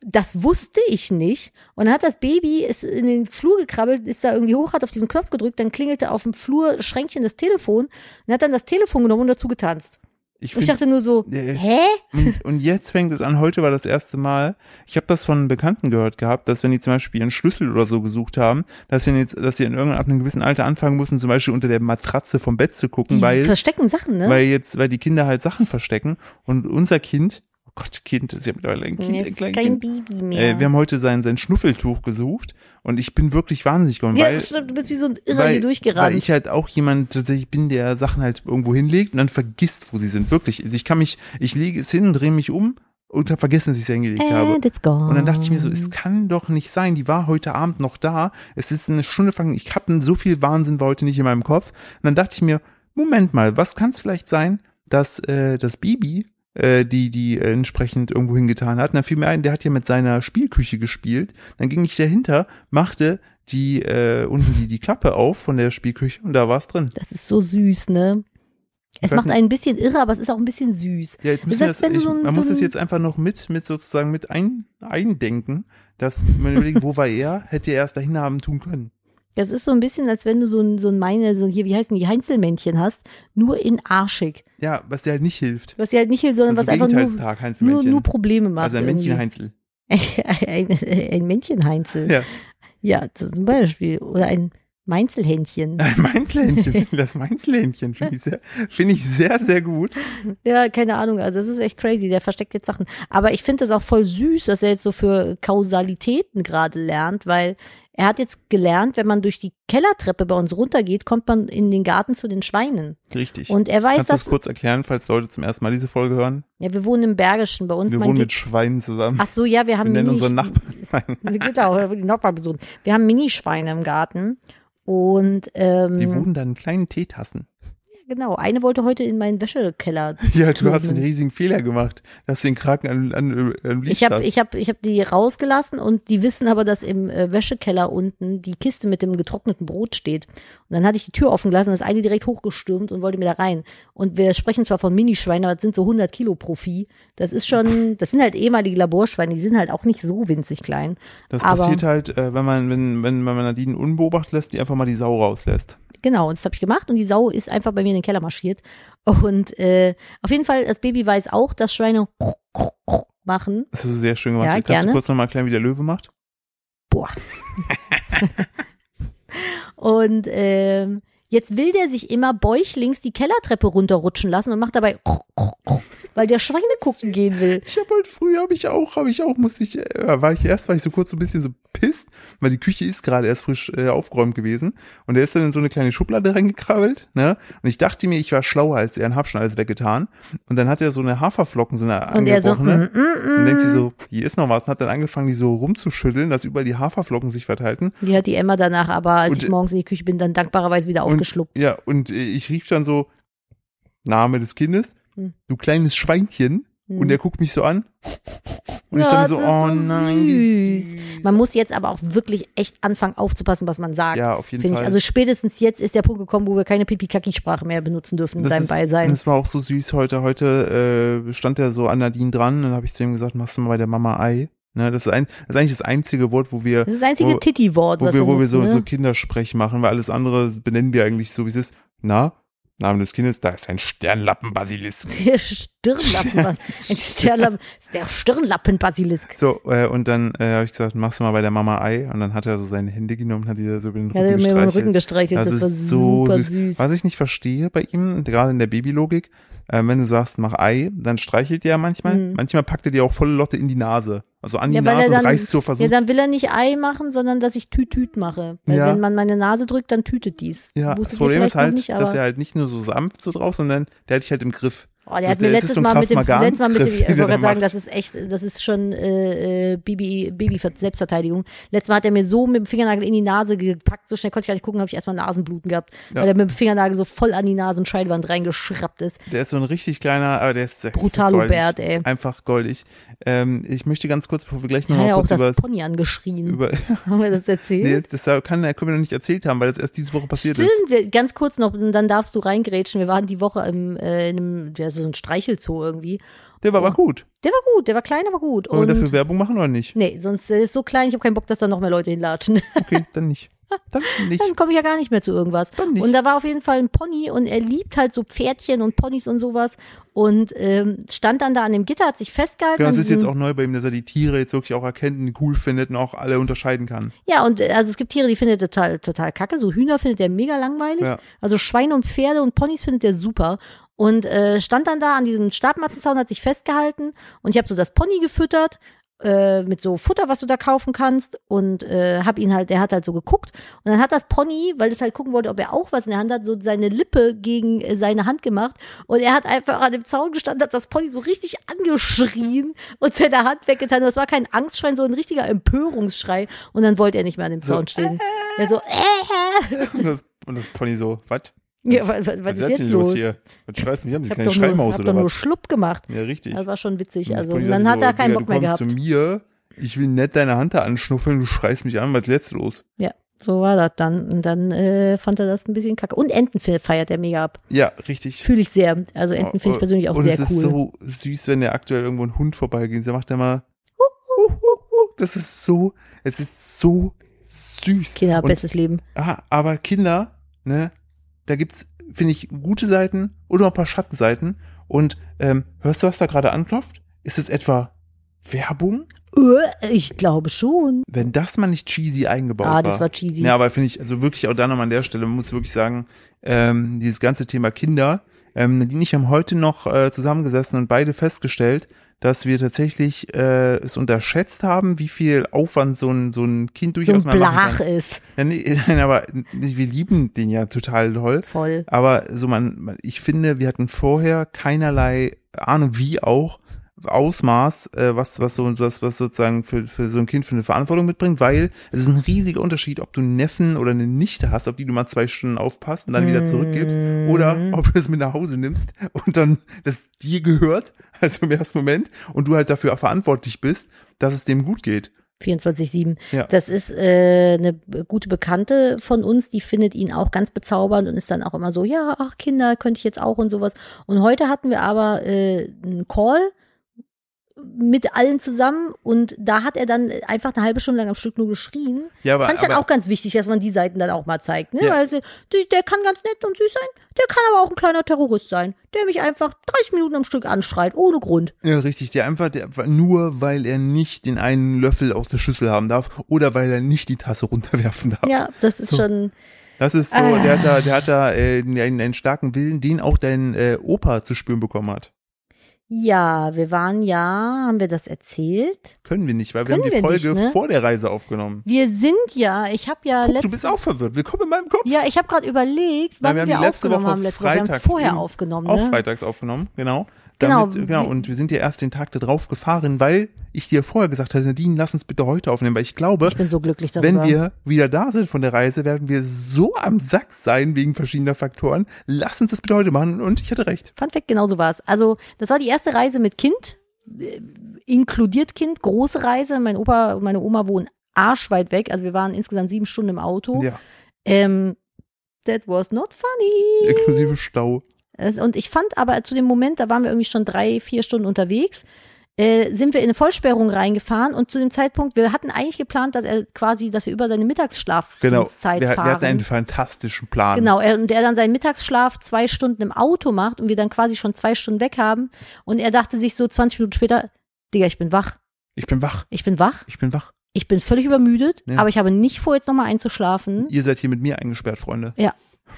Das wusste ich nicht. Und dann hat das Baby ist in den Flur gekrabbelt, ist da irgendwie hoch, hat auf diesen Knopf gedrückt, dann klingelte auf dem Flur Schränkchen das Telefon und hat dann das Telefon genommen und dazu getanzt. Ich Und ich find- dachte nur so, jetzt- hä? Und, und jetzt fängt es an, heute war das erste Mal, ich habe das von Bekannten gehört gehabt, dass wenn die zum Beispiel ihren Schlüssel oder so gesucht haben, dass sie jetzt, dass sie in irgendeinem ab einem gewissen Alter anfangen mussten, zum Beispiel unter der Matratze vom Bett zu gucken, Die weil, verstecken Sachen, ne? weil jetzt, weil die Kinder halt Sachen verstecken und unser Kind, oh Gott, Kind, das ist ja mittlerweile ein Kind, ein kein Kind. Baby mehr. Äh, wir haben heute sein, sein Schnuffeltuch gesucht und ich bin wirklich wahnsinnig geworden, ja, weil, stimmt, du bist wie so ein Irrer weil, hier durchgerannt. weil ich halt auch jemand tatsächlich bin, der Sachen halt irgendwo hinlegt und dann vergisst, wo sie sind. Wirklich. Also ich kann mich, ich lege es hin, drehe mich um und habe vergessen, dass ich es hingelegt habe. And it's gone. Und dann dachte ich mir so, es kann doch nicht sein, die war heute Abend noch da. Es ist eine Stunde vergangen. Ich habe so viel Wahnsinn war heute nicht in meinem Kopf. Und dann dachte ich mir, Moment mal, was kann es vielleicht sein, dass äh, das Baby äh, die die äh, entsprechend irgendwo hingetan hat. Und dann fiel mir ein, der hat ja mit seiner Spielküche gespielt. Dann ging ich dahinter, machte die äh, unten die die Klappe auf von der Spielküche und da war es drin. Das ist so süß, ne? Es macht einen ein bisschen irre, aber es ist auch ein bisschen süß. Ja, jetzt Das müssen das, du ich, so ein- man so muss das jetzt einfach noch mit, mit sozusagen mit ein, eindenken, dass man überlegt, wo war er, hätte er erst dahin haben tun können. Das ist so ein bisschen, als wenn du so ein, so ein meine, so hier, wie heißen die, Heinzelmännchen hast, nur in arschig. Ja, was dir halt nicht hilft. Was dir halt nicht hilft, sondern Also was einfach nur, nur, nur Probleme macht. also ein. Männchen Heinzel. (laughs) ein, ein Männchen-Heinzel. Ja. Ja, zum Beispiel. Oder ein Meinzelhändchen. Ein Mainzelhähnchen, (laughs) das Mainzelhähnchen finde ich, sehr, finde ich sehr, sehr gut. Ja, keine Ahnung. Also, das ist echt crazy. Der versteckt jetzt Sachen. Aber ich finde es auch voll süß, dass er jetzt so für Kausalitäten gerade lernt, weil er hat jetzt gelernt, wenn man durch die Kellertreppe bei uns runtergeht, kommt man in den Garten zu den Schweinen. Richtig. Und er weiß, Kannst du das kurz erklären, falls Leute zum ersten Mal diese Folge hören? Ja, wir wohnen im Bergischen. Bei uns Wir wohnen mit Schweinen zusammen. Ach so, ja, wir haben Wir nennen Mini- unsere Nachbarn. Genau, die Nachbarn besuchen. Wir haben Minischweine im Garten. Und ähm, Die wohnen dann in kleinen Teetassen. Genau, eine wollte heute in meinen Wäschekeller. (laughs) Ja, du hast einen riesigen Fehler gemacht. dass du den Kraken an, an, an Licht Ich habe ich hab, ich hab die rausgelassen und die wissen aber, dass im äh, Wäschekeller unten die Kiste mit dem getrockneten Brot steht. Und dann hatte ich die Tür offen gelassen, ist eine direkt hochgestürmt und wollte mir da rein. Und wir sprechen zwar von Minischweinen, aber es sind so 100 Kilo Profi. Das ist schon, (laughs) das sind halt ehemalige Laborschweine, die sind halt auch nicht so winzig klein. Das aber- passiert halt, äh, wenn man, wenn, wenn man Nadine unbeobachtet lässt, die einfach mal die Sau rauslässt. Genau, und das habe ich gemacht und die Sau ist einfach bei mir in den Keller marschiert. Und äh, auf jeden Fall, das Baby weiß auch, dass Schweine machen. Das hast du sehr schön gemacht. Ja, Kannst gerne. du kurz nochmal erklären, wie der Löwe macht? Boah. und ähm, jetzt will der sich immer bäuchlings die Kellertreppe runterrutschen lassen und macht dabei, weil der Schweine gucken gehen will. Ich habe heute früh, habe ich auch, habe ich auch, musste ich, äh, war ich erst, war ich so kurz so ein bisschen so pisst, weil die Küche ist gerade erst frisch äh, aufgeräumt gewesen und er ist dann in so eine kleine Schublade reingekrabbelt, ne? Und ich dachte mir, ich war schlauer als er und hab schon alles weggetan. Und dann hat er so eine Haferflocken, so eine Und er so, angebrochene. mm, mm, und denkt sie mm. so, hier ist noch was und hat dann angefangen, die so rumzuschütteln, dass überall die Haferflocken sich verteilten. Die hat die Emma danach aber, als Und- ich morgens in die Küche bin, dann dankbarerweise wieder Und, aufgeschluckt. ja, und äh, ich rief dann so, Name des Kindes, Hm. du kleines Schweinchen. Und Hm. er guckt mich so an. Und ich Ja, dachte so, das ist oh so nein, süß. süß. Man muss jetzt aber auch wirklich echt anfangen aufzupassen, was man sagt. ja, auf jeden Fall. ich. Also spätestens jetzt ist der Punkt gekommen, wo wir keine Pipi-Kaki-Sprache mehr benutzen dürfen in Das seinem ist, Beisein. Das war auch so süß heute. Heute äh, stand er so an Nadine dran und dann habe ich zu ihm gesagt, machst du mal bei der Mama Ei. Ne, das, ist ein, das ist eigentlich das einzige Wort, wo wir, Das ist das einzige wo- Titi-Wort, wo was wir, wo wir so, nutzen, so ne? Kindersprech machen, weil alles andere benennen wir eigentlich so, wie es ist. Na, Name des Kindes, da ist ein Sternlappenbasilisk. Der Stirnlappen, (laughs) ein Stirnlappen, ist der Stirnlappen-Basilisk. So, äh, und dann äh, habe ich gesagt, machst du mal bei der Mama Ei. Und dann hat er so seine Hände genommen und hat die da so über den Er hat Rücken mir über den gestreichelt. Rücken gestreichelt, das, Das war super süß. süß. Was ich nicht verstehe bei ihm, gerade in der Babylogik, äh, wenn du sagst, mach Ei, dann streichelt er manchmal. Mhm. Manchmal packt er dir auch volle Lotte in die Nase. Also an die Ja, Nase und dann- reißt so versucht. Ja, dann will er nicht Ei machen, sondern dass ich Tüt-Tüt mache. Weil Ja. wenn man meine Nase drückt, dann tütet dies. Ja, das Wusstet Problem ist halt, nicht, dass er halt nicht nur so sanft so drauf, sondern der hat dich halt im Griff. Oh, der Das- hat mir das letztes Mal mit dem, letztes Mal mit dem, (laughs) ich wollte gerade sagen, das ist echt, das ist schon äh, äh, Baby, Baby Selbstverteidigung. Letztes Mal hat er mir so mit dem Fingernagel in die Nase gepackt, so schnell konnte ich gar nicht gucken, habe ich erstmal Nasenbluten gehabt, Ja. weil er mit dem Fingernagel so voll an die Nasenscheidewand reingeschrappt ist. Der ist so ein richtig kleiner, aber der ist, ist so. Bert, ey. Einfach goldig. Ähm, ich möchte ganz kurz, bevor wir gleich Er hat nochmal ja auch kurz das über, Pony angeschrien. über (laughs) (laughs) Haben wir das erzählt? nee, das kann, können wir noch nicht erzählt haben, weil das erst diese Woche passiert Stimmt, ist. wir, ganz kurz noch, und dann darfst du reingrätschen. Wir waren die Woche im, äh, in einem, ja, so ein Streichelzoo irgendwie. Der war aber gut. Der war gut, der war klein, aber gut. Wollen wir dafür Werbung machen oder nicht? nee, sonst der ist so klein, ich habe keinen Bock, dass da noch mehr Leute hinlatschen. (laughs) Okay, dann nicht. Dann nicht. Dann komme ich ja gar nicht mehr zu irgendwas. Dann nicht. Und da war auf jeden Fall ein Pony und er liebt halt so Pferdchen und Ponys und sowas und ähm, stand dann da an dem Gitter, hat sich festgehalten. Genau, das ist jetzt auch neu bei ihm, dass er die Tiere jetzt wirklich auch erkennt und cool findet und auch alle unterscheiden kann. Ja, und äh, also es gibt Tiere, die findet er total, total kacke. So Hühner findet er mega langweilig. Ja. Also Schweine und Pferde und Ponys findet er super. Und äh, stand dann da an diesem Stabmattenzaun, hat sich festgehalten und ich habe so das Pony gefüttert äh, mit so Futter, was du da kaufen kannst und äh, hab ihn halt, der hat halt so geguckt und dann hat das Pony, weil es halt gucken wollte, ob er auch was in der Hand hat, so seine Lippe gegen äh, seine Hand gemacht und er hat einfach an dem Zaun gestanden, hat das Pony so richtig angeschrien und seine Hand weggetan. Das war kein Angstschrei, so ein richtiger Empörungsschrei und dann wollte er nicht mehr an dem So, Zaun stehen. Er so, äh, Und das, und das Pony so, was? Ja, was, was, was ist jetzt los? hier? Was schreist du mich an? Ich doch nur, Schreimaus hab oder doch nur was? Schlupp gemacht. Ja, richtig. Das war schon witzig. Und Also dann sagt hat so, er keinen Bock mehr Du gehabt. kommst zu mir, ich will nett deine Hand da anschnuffeln, du schreist mich an, was ist jetzt los? Ja, so war das dann. Und dann äh, fand er das ein bisschen kacke. Und Enten feiert er mega ab. Ja, richtig. Fühle ich sehr. Also Enten finde ich persönlich auch und sehr es ist cool. so süß, wenn der aktuell irgendwo ein Hund vorbeigeht. Der macht ja mal. Das ist so, es ist so süß. Kinder, Und bestes Leben. Ah, aber Kinder, ne, da gibt's, finde ich, gute Seiten oder auch ein paar Schattenseiten. Und ähm, hörst du, was da gerade anklopft? Ist es etwa Werbung? Äh, ich glaube schon. Wenn das mal nicht cheesy eingebaut Ah, war. das war cheesy. Ja, aber finde ich, also wirklich auch da nochmal an der Stelle, man muss wirklich sagen, ähm, dieses ganze Thema Kinder, ähm, Nadine und ich haben heute noch äh, zusammengesessen und beide festgestellt, dass wir tatsächlich äh, es unterschätzt haben, wie viel Aufwand so ein, so ein Kind so ein durchaus mal machen Blach kann. ist. Ja, nee, (laughs) nein, aber wir lieben den ja total doll. Voll. Aber so man- ich finde, wir hatten vorher keinerlei Ahnung, wie auch Ausmaß, äh, was was so das was sozusagen für für so ein Kind für eine Verantwortung mitbringt, weil es ist ein riesiger Unterschied, ob du einen Neffen oder eine Nichte hast, auf die du mal zwei Stunden aufpasst und dann wieder zurückgibst, oder ob du es mit nach Hause nimmst und dann das dir gehört, (laughs) also im ersten Moment, und du halt dafür verantwortlich bist, dass es dem gut geht. 24-7. Ja. Das ist äh, eine gute Bekannte von uns, die findet ihn auch ganz bezaubernd und ist dann auch immer so, ja, ach Kinder, könnte ich jetzt auch und sowas. Und heute hatten wir aber äh, einen Call mit allen zusammen und da hat er dann einfach eine halbe Stunde lang am Stück nur geschrien. Ja, aber, Fand ich dann aber auch ganz wichtig, dass man die Seiten dann auch mal zeigt. Ne? Ja. Weil die, der kann ganz nett und süß sein, der kann aber auch ein kleiner Terrorist sein, der mich einfach 30 Minuten am Stück anschreit, ohne Grund. Ja, richtig. Der einfach, der, nur weil er nicht den einen Löffel aus der Schüssel haben darf oder weil er nicht die Tasse runterwerfen darf. Ja, das ist So. schon. Das ist so, Ah. der hat da, der hat da äh, einen, einen starken Willen, den auch dein äh, Opa zu spüren bekommen hat. Ja, wir waren ja, haben wir das erzählt? Können wir nicht, weil wir Können haben die wir Folge nicht, ne? vor der Reise aufgenommen. Wir sind ja, ich habe ja Guck, du letzte bist auch verwirrt. Willkommen in meinem Kopf. Ja, ich habe gerade überlegt, wann Nein, wir, haben letzte aufgenommen Woche haben letzte Woche. Wir haben vorher aufgenommen, Auch ne? freitags aufgenommen, genau. Genau, Damit, genau, wie- und wir sind ja erst den Tag da drauf gefahren, weil ich dir vorher gesagt hatte, Nadine, lass uns bitte heute aufnehmen, weil ich glaube, Ich bin so wenn wir wieder da sind von der Reise, werden wir so am Sack sein wegen verschiedener Faktoren. Lass uns das bitte heute machen und ich hatte recht. Fun Fact, genau so war es. Also, das war die erste Reise mit Kind, äh, inkludiert Kind, große Reise. Mein Opa und meine Oma wohnen arschweit weg. Also, wir waren insgesamt sieben Stunden im Auto. Ja, Ähm, that was not funny. inklusive Stau. Und ich fand aber zu dem Moment, da waren wir irgendwie schon drei, vier Stunden unterwegs, äh, sind wir in eine Vollsperrung reingefahren und zu dem Zeitpunkt, wir hatten eigentlich geplant, dass er quasi, dass wir über seine Genau. Mittagsschlafzeit Wir, wir fahren. hatten einen fantastischen Plan. Genau, er, und er dann seinen Mittagsschlaf zwei Stunden im Auto macht und wir dann quasi schon zwei Stunden weg haben. Und er dachte sich so 20 Minuten später, Digga, ich bin wach. Ich bin wach. Ich bin wach. Ich bin wach. Ich bin völlig übermüdet, Ja. aber ich habe nicht vor, jetzt nochmal einzuschlafen. Ihr seid hier mit mir eingesperrt, Freunde.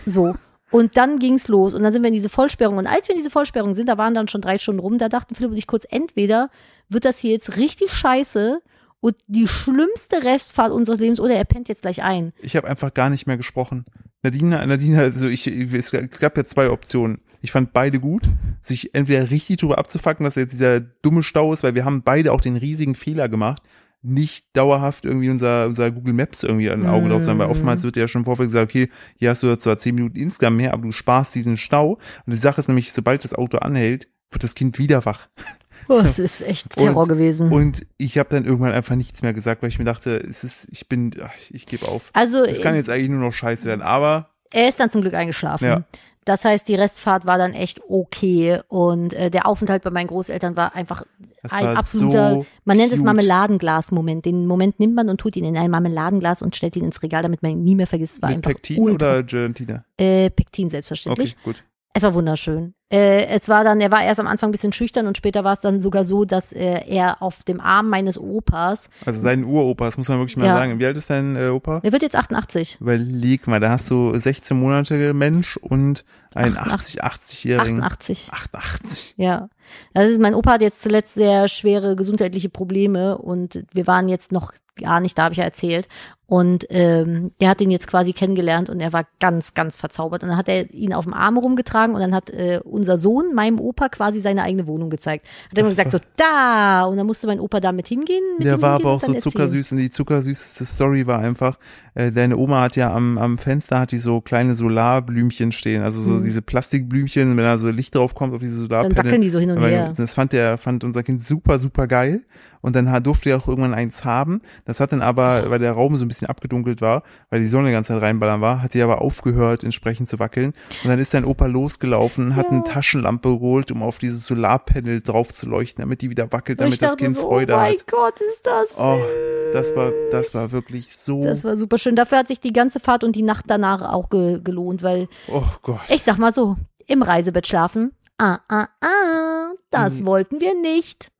So. Und dann ging's los und dann sind wir in diese Vollsperrung. Und als wir in diese Vollsperrung sind, da waren dann schon drei Stunden rum, da dachten Philipp und ich kurz, entweder wird das hier jetzt richtig scheiße und die schlimmste Restfahrt unseres Lebens oder er pennt jetzt gleich ein. Ich habe einfach gar nicht mehr gesprochen. Nadine, Nadine, also ich, es gab ja zwei Optionen. Ich fand beide gut, sich entweder richtig drüber abzufacken, dass jetzt dieser dumme Stau ist, weil wir haben beide auch den riesigen Fehler gemacht, nicht dauerhaft irgendwie unser, unser Google Maps irgendwie ein Auge drauf sein, weil Mm. oftmals wird ja schon im Vorfeld gesagt, okay, hier hast du zwar zehn Minuten insgesamt mehr, aber du sparst diesen Stau. Und die Sache ist nämlich, sobald das Auto anhält, wird das Kind wieder wach. (laughs) Oh, es ist echt Terror Und- gewesen. Und ich habe dann irgendwann einfach nichts mehr gesagt, weil ich mir dachte, es ist, ich bin, ach, ich gebe auf. also Es kann jetzt eigentlich nur noch scheiß werden, aber Er ist dann zum Glück eingeschlafen. Ja. Das heißt, die Restfahrt war dann echt okay und äh, der Aufenthalt bei meinen Großeltern war einfach es ein war absoluter, so man nennt es cute. Marmeladenglas-Moment. Den Moment nimmt man und tut ihn in ein Marmeladenglas und stellt ihn ins Regal, damit man ihn nie mehr vergisst. Es war Mit einfach Pektin ultra, oder Gelatine? äh, Pektin selbstverständlich. Okay, gut. Es war wunderschön. Äh, es war dann, er war erst am Anfang ein bisschen schüchtern und später war es dann sogar so, dass äh, er auf dem Arm meines Opas, Also sein Uropa, das muss man wirklich mal Ja. sagen. Wie alt ist dein äh, Opa? der wird jetzt 88. Überleg mal, da hast du 16 Monate Mensch und einen 88. 80, 80-Jährigen. 88. 88. Ja. Das ist, mein Opa hat jetzt zuletzt sehr schwere gesundheitliche Probleme und wir waren jetzt noch gar nicht, da habe ich ja erzählt. Und ähm, der hat ihn jetzt quasi kennengelernt und er war ganz, ganz verzaubert. Und dann hat er ihn auf dem Arm rumgetragen und dann hat äh, unser Sohn meinem Opa quasi seine eigene Wohnung gezeigt. Hat er immer gesagt, so da. Und dann musste mein Opa da mit hingehen. Mit Der war aber auch so dann zuckersüß und die zuckersüßeste Story war einfach, äh, deine Oma hat ja am, am Fenster hat die so kleine Solarblümchen stehen, also so Mhm. diese Plastikblümchen, wenn da so Licht drauf kommt auf diese Dann Solarpanel. wackeln die so hin und her. Das fand der, fand unser Kind super, super geil. Und dann hat- durfte er auch irgendwann eins haben. Das hat dann aber, weil der Raum so ein bisschen abgedunkelt war, weil die Sonne die ganze Zeit reinballern war, hat die aber aufgehört, entsprechend zu wackeln. Und dann ist dein Opa losgelaufen, hat Ja. eine Taschenlampe geholt, um auf dieses Solarpanel drauf zu leuchten, damit die wieder wackelt, damit das Kind so, Freude oh mein hat. Gott, ist das Oh, süß. das war, das war wirklich so, Das war super schön. Dafür hat sich die ganze Fahrt und die Nacht danach auch ge gelohnt, weil oh Gott. Ich sag mal so, im Reisebett schlafen. Ah, ah, ah, das Mhm. wollten wir nicht.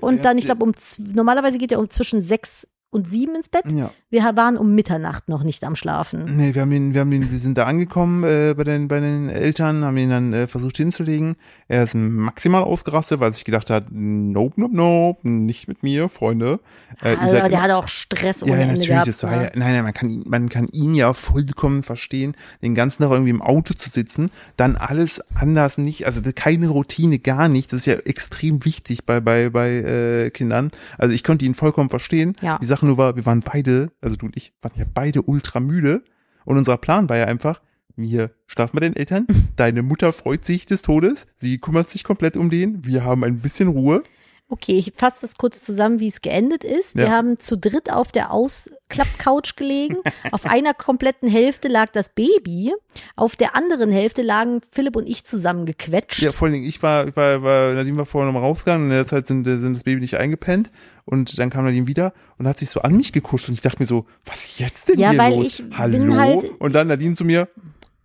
Und dann, ich glaube, um normalerweise geht er um zwischen sechs und sieben ins Bett. Ja. Wir waren um Mitternacht noch nicht am Schlafen. Nee, wir haben ihn, wir haben ihn, wir sind da angekommen äh, bei den bei den Eltern, haben ihn dann äh, versucht hinzulegen. Er ist maximal ausgerastet, weil sich gedacht hat, nope, nope, nope, nicht mit mir, Freunde. Äh, Also, der immer- hatte auch Stress ohne ja, Ende natürlich. gehabt. War ne? ja, nein, nein, man kann, ihn- man kann ihn ja vollkommen verstehen, den ganzen Tag irgendwie im Auto zu sitzen, dann alles anders nicht, also keine Routine, gar nicht. Das ist ja extrem wichtig bei bei bei äh, Kindern. Also ich konnte ihn vollkommen verstehen. Ja. Die Sache nur war, wir waren beide, also du und ich, waren ja beide ultra müde und unser Plan war ja einfach, wir schlafen bei den Eltern, (laughs) deine Mutter freut sich des Todes, sie kümmert sich komplett um den, wir haben ein bisschen Ruhe. Okay, ich fasse das kurz zusammen, wie es geendet ist. Wir Ja. haben zu dritt auf der Ausklappcouch gelegen. (laughs) auf einer kompletten Hälfte lag das Baby. Auf der anderen Hälfte lagen Philipp und ich zusammengequetscht. Ja, vor allen Dingen, ich war, ich war, war Nadine war vorher nochmal rausgegangen in der Zeit sind, sind das Baby nicht eingepennt und dann kam Nadine wieder und hat sich so an mich gekuscht und ich dachte mir so, was ist jetzt denn Ja, hier weil los? ich Hallo? halt- und dann Nadine zu mir,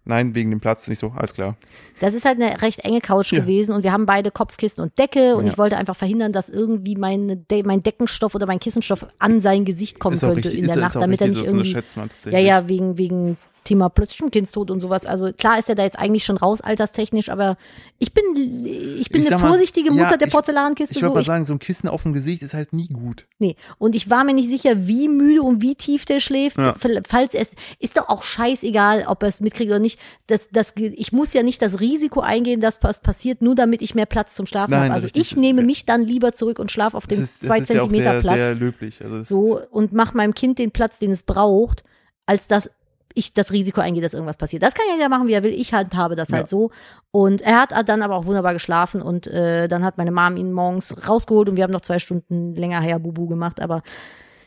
nein, wegen dem Platz. Nicht so, alles klar. Das ist halt eine recht enge Couch Ja. gewesen und wir haben beide Kopfkissen und Decke und Ja. ich wollte einfach verhindern, dass irgendwie meine De mein Deckenstoff oder mein Kissenstoff an sein Gesicht kommen könnte richtig, in der Nacht, damit er nicht so, so irgendwie. Schätzmann Ja, ja, wegen, wegen Thema plötzlich ein Kindstod und sowas. Also klar ist er da jetzt eigentlich schon raus, alterstechnisch, aber ich bin, ich bin Ich eine mal, vorsichtige Mutter ja, der ich- Porzellankiste. Ich würde so. mal Ich, sagen, so ein Kissen auf dem Gesicht ist halt nie gut. nee. Und ich war mir nicht sicher, wie müde und wie tief der schläft. Ja. Falls es, ist doch auch scheißegal, ob er es mitkriegt oder nicht. Das, das, ich muss ja nicht das Risiko eingehen, dass was passiert, nur damit ich mehr Platz zum Schlafen habe. Also richtig. ich nehme mich dann lieber zurück und schlafe auf dem ist, zwei ist ja Zentimeter sehr, Platz. sehr löblich. Also so und mach meinem Kind den Platz, den es braucht, als dass ich das Risiko eingehe, dass irgendwas passiert. Das kann ja jeder machen, wie er will. Ich handhabe das Ja. halt so. Und er hat dann aber auch wunderbar geschlafen und äh, dann hat meine Mom ihn morgens rausgeholt und wir haben noch zwei Stunden länger her Bubu gemacht. Aber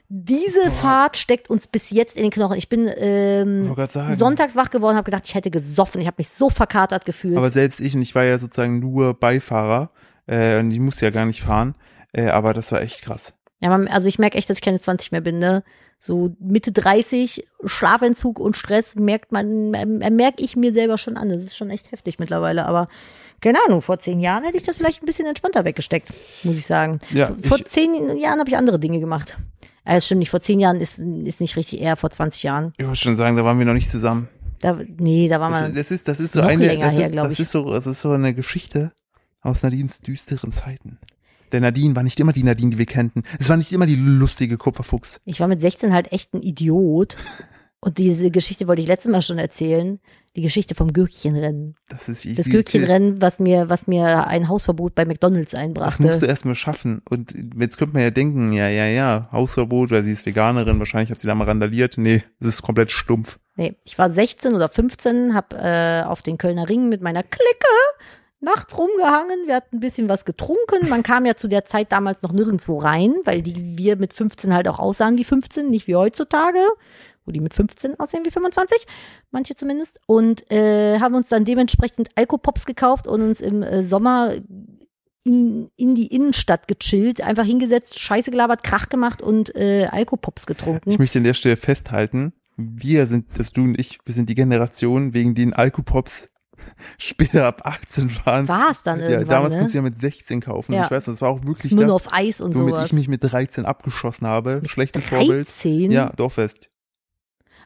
diese Fahrt steckt uns bis jetzt in den Knochen. Ich bin ähm, sonntags wach geworden, habe gedacht, ich hätte gesoffen. Ich habe mich so verkatert gefühlt. Aber selbst ich, und ich war ja sozusagen nur Beifahrer, äh, und ich musste ja gar nicht fahren, äh, aber das war echt krass. Ja, also ich merke echt, dass ich keine 20 mehr bin, ne? So Mitte 30, Schlafentzug und Stress merkt man, äh, merke ich mir selber schon an. Das ist schon echt heftig mittlerweile, aber keine Ahnung, vor zehn Jahren hätte ich das vielleicht ein bisschen entspannter weggesteckt, muss ich sagen. Ja, vor ich- zehn Jahren habe ich andere Dinge gemacht. Äh, das stimmt nicht, vor zehn Jahren ist, ist nicht richtig, eher vor 20 Jahren. Ich wollte schon sagen, da waren wir noch nicht zusammen. Da, nee, da war Das, man. das ist, das ist so eine, das, her, ist, das ist so, das ist so eine Geschichte aus Nadines düsteren Zeiten. Der Nadine war nicht immer die Nadine, die wir kannten. Es war nicht immer die lustige Kupferfuchs. Ich war mit 16 halt echt ein Idiot. (laughs) Und diese Geschichte wollte ich letztes Mal schon erzählen. Die Geschichte vom Gürkchenrennen. Das ist Das Gürkchenrennen, was mir, was mir ein Hausverbot bei McDonalds Das einbrachte. musst du erstmal schaffen. Und jetzt könnte man ja denken, ja, ja, ja, Hausverbot, weil sie ist Veganerin, wahrscheinlich hat sie da mal randaliert. Nee, das ist komplett stumpf. Nee, ich war 16 oder 15, hab äh, auf den Kölner Ring mit meiner Clique nachts rumgehangen. Wir hatten ein bisschen was getrunken. Man kam ja zu der Zeit damals noch nirgendwo rein, weil die wir mit 15 halt auch aussahen wie 15, nicht wie heutzutage, wo die mit 15 aussehen wie 25, manche zumindest. Und äh, haben uns dann dementsprechend Alkopops gekauft und uns im äh, Sommer in, in die Innenstadt gechillt, einfach hingesetzt, Scheiße gelabert, Krach gemacht und äh, Alkopops getrunken. Ich möchte an der Stelle festhalten, wir sind, das du und ich, wir sind die Generation, wegen denen Alkopops später ab 18 waren. War es dann ja, irgendwann, damals ne? konntest du ja mit 16 kaufen. Ja. Ich weiß, das war auch wirklich Smirnoff das, auf Eis und womit sowas. ich mich mit 13 abgeschossen habe. Schlechtes Vorbild. 13? Ja, Dorffest.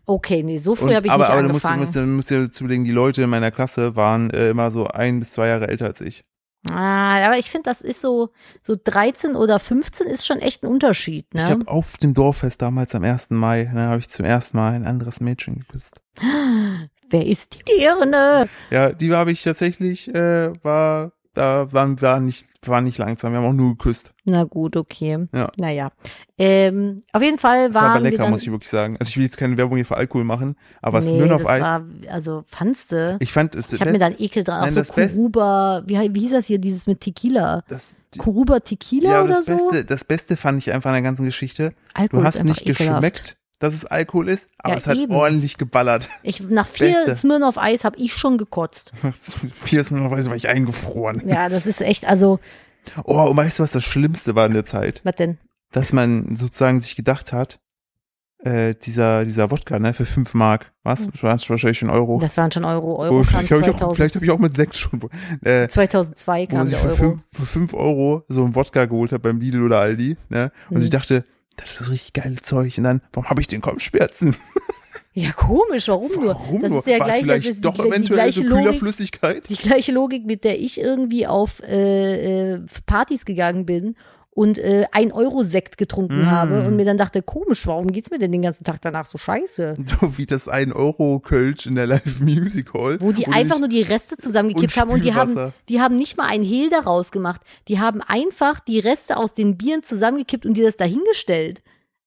Okay, nee, so früh habe ich aber, nicht aber angefangen. musst, du musst dir zulegen, die Leute in meiner Klasse waren äh, immer so ein bis zwei Jahre älter als ich. ah, aber ich finde, das ist so, so 13 oder 15 ist schon echt ein Unterschied, Ich ne? habe auf dem Dorffest damals am 1. Mai, da habe ich zum ersten Mal ein anderes Mädchen geküsst. (gasps) Wer ist die Dirne? Ja, die habe ich tatsächlich, äh, war, da waren war nicht, war nicht langsam, wir haben auch nur geküsst. Na gut, okay. Ja. Naja. Ähm, auf jeden Fall Das war aber waren lecker, dann, muss ich wirklich sagen. Also ich will jetzt keine Werbung hier für Alkohol machen, aber nee, Smirnoff das Eis, war, also fandste. ich fand es Ich habe mir da einen Ekel dran. Auch so Kuruba, wie, wie hieß das hier, dieses mit Tequila? das, Kuruba Tequila ja, oder das so? Beste, das Beste fand ich einfach an der ganzen Geschichte. Alkohol Du hast nicht ekelhaft. geschmeckt, dass es Alkohol ist, aber Ja, es hat eben. ordentlich geballert. Ich, nach vier. Smirnoff Eis habe ich schon gekotzt. (laughs) Vier Smirnoff Eis war ich eingefroren. Ja, das ist echt, also, Oh, und weißt du, was das Schlimmste war in der Zeit? was denn? Dass man sozusagen sich gedacht hat, äh, dieser, dieser Wodka, ne, für fünf Mark, was? Das war wahrscheinlich schon Euro. Das waren schon Euro. Oh, Euro kam vielleicht habe ich, auch- 2000, vielleicht hab ich auch mit sechs schon, äh, 2002 wo kam der für Euro. fünf, für fünf Euro so einen Wodka geholt hat beim Lidl oder Aldi, ne? Und Mhm. ich dachte, das ist das richtig geile Zeug. Und dann, warum habe ich den Kopfschmerzen? (laughs) Ja, komisch, warum nur? Warum das nur? ist ja War es gleich, vielleicht das ist doch die, die eventuell gleiche so Logik, die gleiche Logik, mit der ich irgendwie auf äh, äh, Partys gegangen bin und äh, ein Euro Sekt getrunken Mm. habe und mir dann dachte, komisch, warum geht's mir denn den ganzen Tag danach so scheiße? (laughs) So wie das 1 Euro Kölsch in der Live Music Hall. Wo die einfach nur die Reste zusammengekippt haben und die haben, die haben nicht mal ein Hehl daraus gemacht. Die haben einfach die Reste aus den Bieren zusammengekippt und dir das dahingestellt.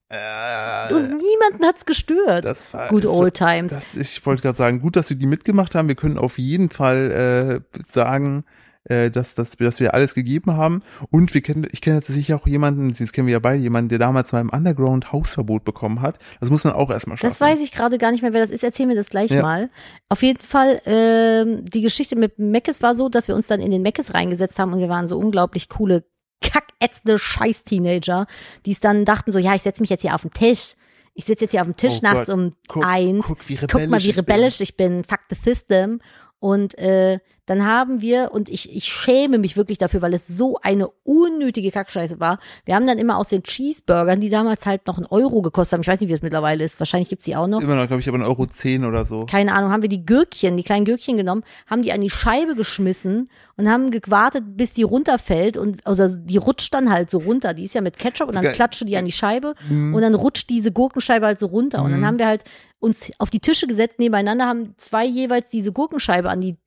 äh, Und niemanden hat's gestört. das war, Good das war- old times. Das, ich wollte gerade sagen, gut, dass wir die mitgemacht haben. Wir können auf jeden Fall äh, sagen, äh, dass, dass, wir- dass wir alles gegeben haben. Und wir kennen, ich kenne tatsächlich auch jemanden, das kennen wir ja beide, jemanden, der damals mal im Underground Hausverbot bekommen hat. Das muss man auch erstmal schaffen. Das weiß ich gerade gar nicht mehr, wer das ist. Erzähl mir das gleich Ja. mal. Auf jeden Fall, ähm, die Geschichte mit Meckes war so, dass wir uns dann in den Meckes reingesetzt haben und wir waren so unglaublich coole, kackätzende Scheiß-Teenager, die es dann dachten so, ja, ich setze mich jetzt hier auf den Tisch. Ich sitze jetzt hier auf dem Tisch Oh nachts Gott. um Guck- eins. guck, wie Guck mal, wie rebellisch ich bin. rebellisch ich bin. Fuck the system. Und äh, dann haben wir, und ich, ich schäme mich wirklich dafür, weil es so eine unnötige Kackscheiße war. Wir haben dann immer aus den Cheeseburgern, die damals halt noch einen Euro gekostet haben, ich weiß nicht, wie es mittlerweile ist, wahrscheinlich gibt's die auch noch. Immer noch, glaube ich, aber ein Euro zehn oder so. Keine Ahnung, haben wir die Gürkchen, die kleinen Gürkchen genommen, haben die an die Scheibe geschmissen und haben gewartet, bis die runterfällt und also die rutscht dann halt so runter. Die ist ja mit Ketchup und dann klatscht die an die Scheibe Mhm. und dann rutscht diese Gurkenscheibe halt so runter. Und dann haben wir halt uns auf die Tische gesetzt nebeneinander, haben zwei jeweils diese Gurkenscheibe an die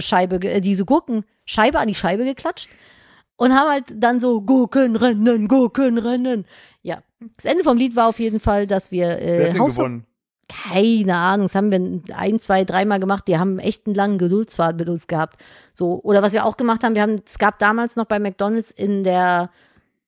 Scheibe, äh, diese Gurkenscheibe an die Scheibe geklatscht und haben halt dann so Gurkenrennen, Gurkenrennen. Ja, das Ende vom Lied war auf jeden Fall, dass wir Wer äh, Hausver gewonnen? keine Ahnung, das haben wir ein, zwei, dreimal gemacht. Die haben echt einen langen Geduldsfaden mit uns gehabt. So, oder was wir auch gemacht haben, wir haben, es gab damals noch bei McDonalds in der,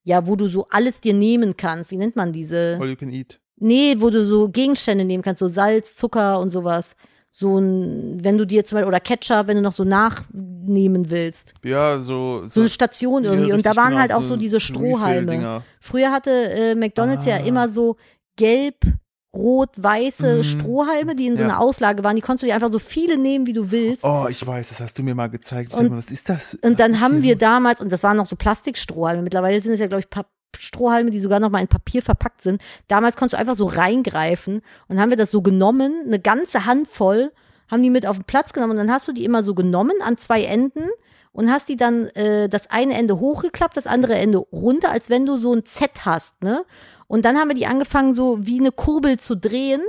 ja, wo du so alles dir nehmen kannst. Wie nennt man diese? All you can eat. Nee, wo du so Gegenstände nehmen kannst, so Salz, Zucker und sowas. So ein, wenn du dir zum Beispiel, oder Ketchup, wenn du noch so nachnehmen willst. Ja, so. So eine Station ja, irgendwie. und da waren genau, halt auch so diese Strohhalme. Früher hatte äh, McDonalds ja Ah. immer so gelb, rot, weiße Mhm. Strohhalme, die in so Ja. einer Auslage waren. Die konntest du dir einfach so viele nehmen, wie du willst. Oh, ich weiß, das hast du mir mal gezeigt. Und- mal, was ist das? und Was dann haben wir los? damals, und das waren noch so Plastikstrohhalme, mittlerweile sind es ja, glaube ich, Pap Strohhalme, die sogar noch mal in Papier verpackt sind. Damals konntest du einfach so reingreifen und haben wir das so genommen, eine ganze Handvoll, haben die mit auf den Platz genommen und dann hast du die immer so genommen an zwei Enden und hast die dann äh, das eine Ende hochgeklappt, das andere Ende runter, als wenn du so ein Z hast, ne? Und dann haben wir die angefangen, so wie eine Kurbel zu drehen,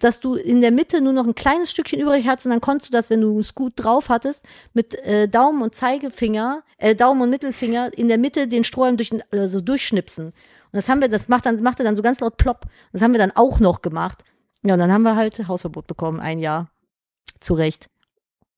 dass du in der Mitte nur noch ein kleines Stückchen übrig hattest und dann konntest du das, wenn du es gut drauf hattest, mit äh, Daumen und Zeigefinger, äh, Daumen und Mittelfinger in der Mitte den Strohhalm durch, äh, so durchschnipsen. Und das haben wir, das macht dann, machte dann so ganz laut plopp. Das haben wir dann auch noch gemacht. Ja, und dann haben wir halt Hausverbot bekommen, ein Jahr. Zu Recht.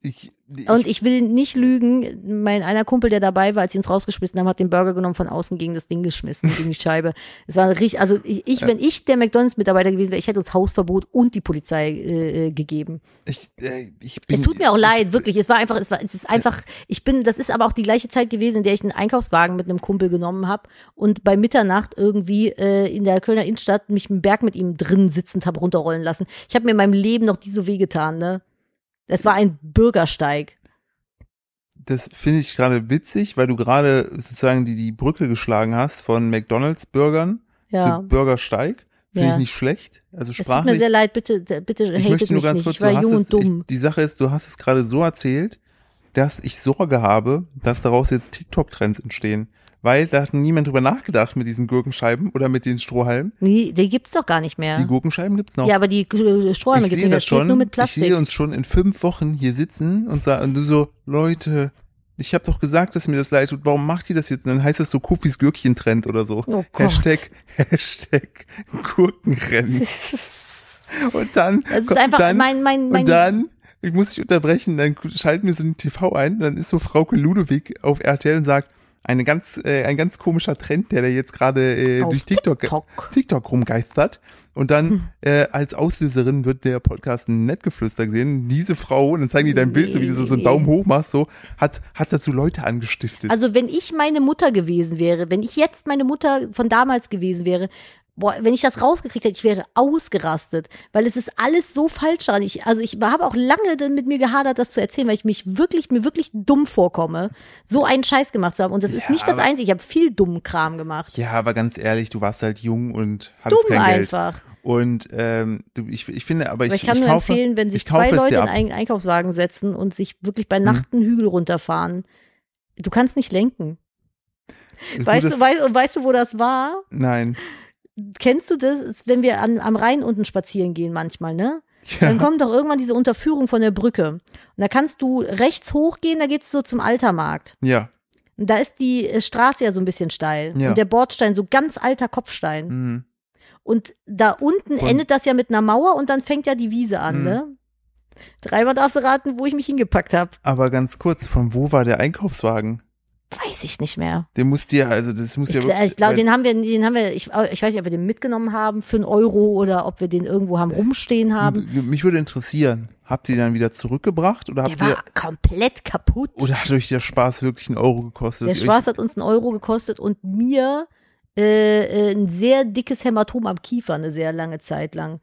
Ich, ich, Und ich will nicht lügen, mein einer Kumpel, der dabei war, als sie uns rausgeschmissen haben, hat den Burger genommen, von außen gegen das Ding geschmissen, gegen die Scheibe. Es war richtig, also ich, ich wenn ich der McDonalds-Mitarbeiter gewesen wäre, ich hätte uns Hausverbot und die Polizei äh, äh, gegeben. ich, äh, ich bin, Es tut mir auch leid, wirklich. Es war einfach, es war, es ist einfach, ich bin, das ist aber auch die gleiche Zeit gewesen, in der ich einen Einkaufswagen mit einem Kumpel genommen habe und bei Mitternacht irgendwie äh, in der Kölner Innenstadt mich im Berg mit ihm drin sitzend habe runterrollen lassen. Ich habe mir in meinem Leben noch nie so wehgetan, ne? Es war ein Bürgersteig. Das finde ich gerade witzig, weil du gerade sozusagen die, die Brücke geschlagen hast von McDonalds-Burgern Ja. zu Bürgersteig. Finde Ja. ich nicht schlecht. Also Es tut sprachlich. mir sehr leid, bitte, bitte ich möchte nur mich ganz nicht. kurz, ich war jung es, und dumm. Ich, die Sache ist, du hast es gerade so erzählt, dass ich Sorge habe, dass daraus jetzt TikTok-Trends entstehen. Weil da hat niemand drüber nachgedacht mit diesen Gurkenscheiben oder mit den Strohhalmen. nee, die gibt's doch gar nicht mehr. Die Gurkenscheiben gibt's noch. ja, aber die äh, Strohhalme ich gibt's nicht mehr. schon. nur mit Ich Plastik. sehe uns schon in fünf Wochen hier sitzen und sagen und so, Leute, ich habe doch gesagt, dass mir das leid tut. Warum macht ihr das jetzt? Und dann heißt das so Kufis Gürkchen-Trend oder so. Oh. Hashtag, Hashtag Gurkenrennen. (laughs) Und dann, Das ist einfach dann, mein, mein, mein und dann, ich muss dich unterbrechen, dann schalten wir so ein TV ein, dann ist so Frauke Ludewig auf RTL und sagt, eine ganz, äh, ein ganz komischer Trend, der da jetzt gerade äh, Auf durch TikTok, TikTok. TikTok rumgeistert. Und dann Hm. äh, als Auslöserin wird der Podcast Nettgeflüster gesehen. Diese Frau, und dann zeigen die dein Bild, so wie du so, so einen. Daumen hoch machst, so, hat, hat dazu Leute angestiftet. Also wenn ich meine Mutter gewesen wäre, wenn ich jetzt meine Mutter von damals gewesen wäre, boah, wenn ich das rausgekriegt hätte, ich wäre ausgerastet, weil es ist alles so falsch daran. Ich, also ich habe auch lange dann mit mir gehadert, das zu erzählen, weil ich mich wirklich, mir wirklich dumm vorkomme, so einen Scheiß gemacht zu haben. Und das ist Ja, nicht das Einzige. Ich habe viel dummen Kram gemacht. ja, aber ganz ehrlich, du warst halt jung und hattest Dumm kein Geld. einfach. Und ähm, ich, ich finde, aber ich, Aber ich kann nur kaufe, empfehlen, wenn sich ich zwei Leute in. Mhm. einen Einkaufswagen setzen und sich wirklich bei Nacht einen Hügel runterfahren. Du kannst nicht lenken. Weißt du, weißt, weißt du, wo das war? Nein. Kennst du das, wenn wir an, am Rhein unten spazieren gehen manchmal, ne? Ja. Dann kommt doch irgendwann diese Unterführung von der Brücke. Und da kannst du rechts hochgehen, da geht's so zum Altermarkt. Ja. Und da ist die äh, Straße ja so ein bisschen steil. Ja. Und der Bordstein, so ganz alter Kopfstein. Mhm. Und da unten Und- endet das ja mit einer Mauer und dann fängt ja die Wiese an, Mhm. ne? Dreimal darfst du raten, wo ich mich hingepackt habe. Aber ganz kurz, von wo war der Einkaufswagen? Weiß ich nicht mehr. Den musst dir, also das muss ja wirklich. ich glaube, den haben wir, den haben wir, ich, ich weiß nicht, ob wir den mitgenommen haben für einen Euro oder ob wir den irgendwo haben rumstehen haben. Mich würde interessieren, habt ihr den dann wieder zurückgebracht oder Der habt ihr war komplett kaputt. oder hat euch der Spaß wirklich einen Euro gekostet? Der ihr Spaß hat uns einen Euro gekostet und mir äh, äh, ein sehr dickes Hämatom am Kiefer eine sehr lange Zeit lang.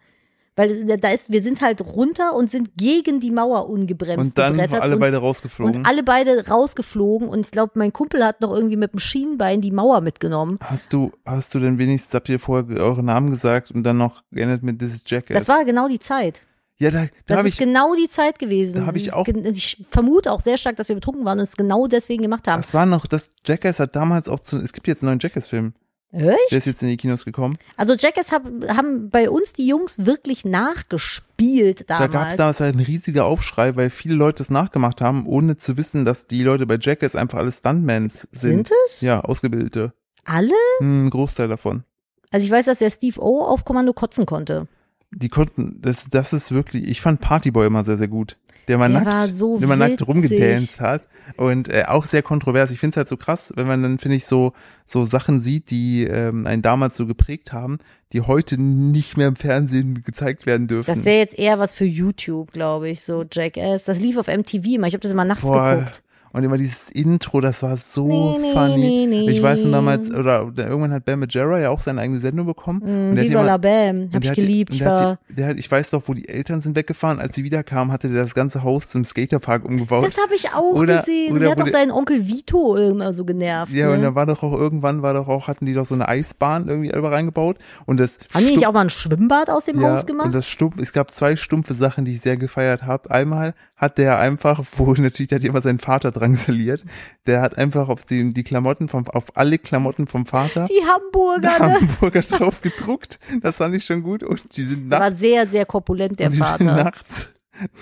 Weil da ist, wir sind halt runter und sind gegen die Mauer ungebremst Und dann alle und, beide rausgeflogen. und alle beide rausgeflogen und ich glaube, mein Kumpel hat noch irgendwie mit dem Schienbein die Mauer mitgenommen. Hast du, hast du denn wenigstens, habt ihr vorher eure Namen gesagt und dann noch geändert mit This is Jackass? Das war genau die Zeit. ja, da, da Das habe ist ich, genau die Zeit gewesen. Da hab ich auch- Ich vermute auch sehr stark, dass wir betrunken waren und es genau deswegen gemacht haben. das war noch, das Jackass hat damals auch zu, es gibt jetzt einen neuen Jackass-Film. Der Echt? ist jetzt in die Kinos gekommen. Also Jackass hab, haben bei uns die Jungs wirklich nachgespielt Da gab es damals. damals halt ein riesiger Aufschrei, weil viele Leute es nachgemacht haben, ohne zu wissen, dass die Leute bei Jackass einfach alle Stuntmans sind. Sind es? Ja, Ausgebildete. Alle? Hm, Ein Großteil davon. Also ich weiß, dass der Steve O auf Kommando kotzen konnte. Die konnten, das, das ist wirklich, ich fand Partyboy immer sehr, sehr gut. Der mal Der nackt, so der mal nackt rumgedanced hat und äh, auch sehr kontrovers. Ich finde es halt so krass, wenn man dann, finde ich, so, so Sachen sieht, die ähm, einen damals so geprägt haben, die heute nicht mehr im Fernsehen gezeigt werden dürfen. Das wäre jetzt eher was für YouTube, glaube ich, so Jackass. Das lief auf MTV immer. Ich habe das immer nachts Boah, geguckt. Und immer dieses Intro, das war so Nee, funny. nee, nee. Ich weiß noch damals, oder, oder irgendwann hat Ben Majera ja auch seine eigene Sendung bekommen. Mm, und der Viva la Bam. Hab ich geliebt. und Ich war, der hat, ich weiß doch, wo die Eltern sind weggefahren. Als sie wiederkamen, hatte der das ganze Haus zum Skaterpark umgebaut. das habe ich auch Oder- gesehen. oder der hat doch seinen Onkel Vito immer so genervt. Ja, ne? und da war doch auch irgendwann war doch auch, hatten die doch so eine Eisbahn irgendwie selber reingebaut. Und das Haben die nicht auch mal ein Schwimmbad aus dem ja, Haus gemacht? Und das stumpf, es gab zwei stumpfe Sachen, die ich sehr gefeiert habe. Einmal hat der einfach, (laughs) wo natürlich, der hat immer seinen Vater drangsaliert, der hat einfach auf die, die Klamotten vom, auf alle Klamotten vom Vater die Hamburger, ne? Hamburger drauf gedruckt. Das fand ich schon gut. Und die sind Der war nachts, sehr, sehr korpulent, der die sind Vater. nachts,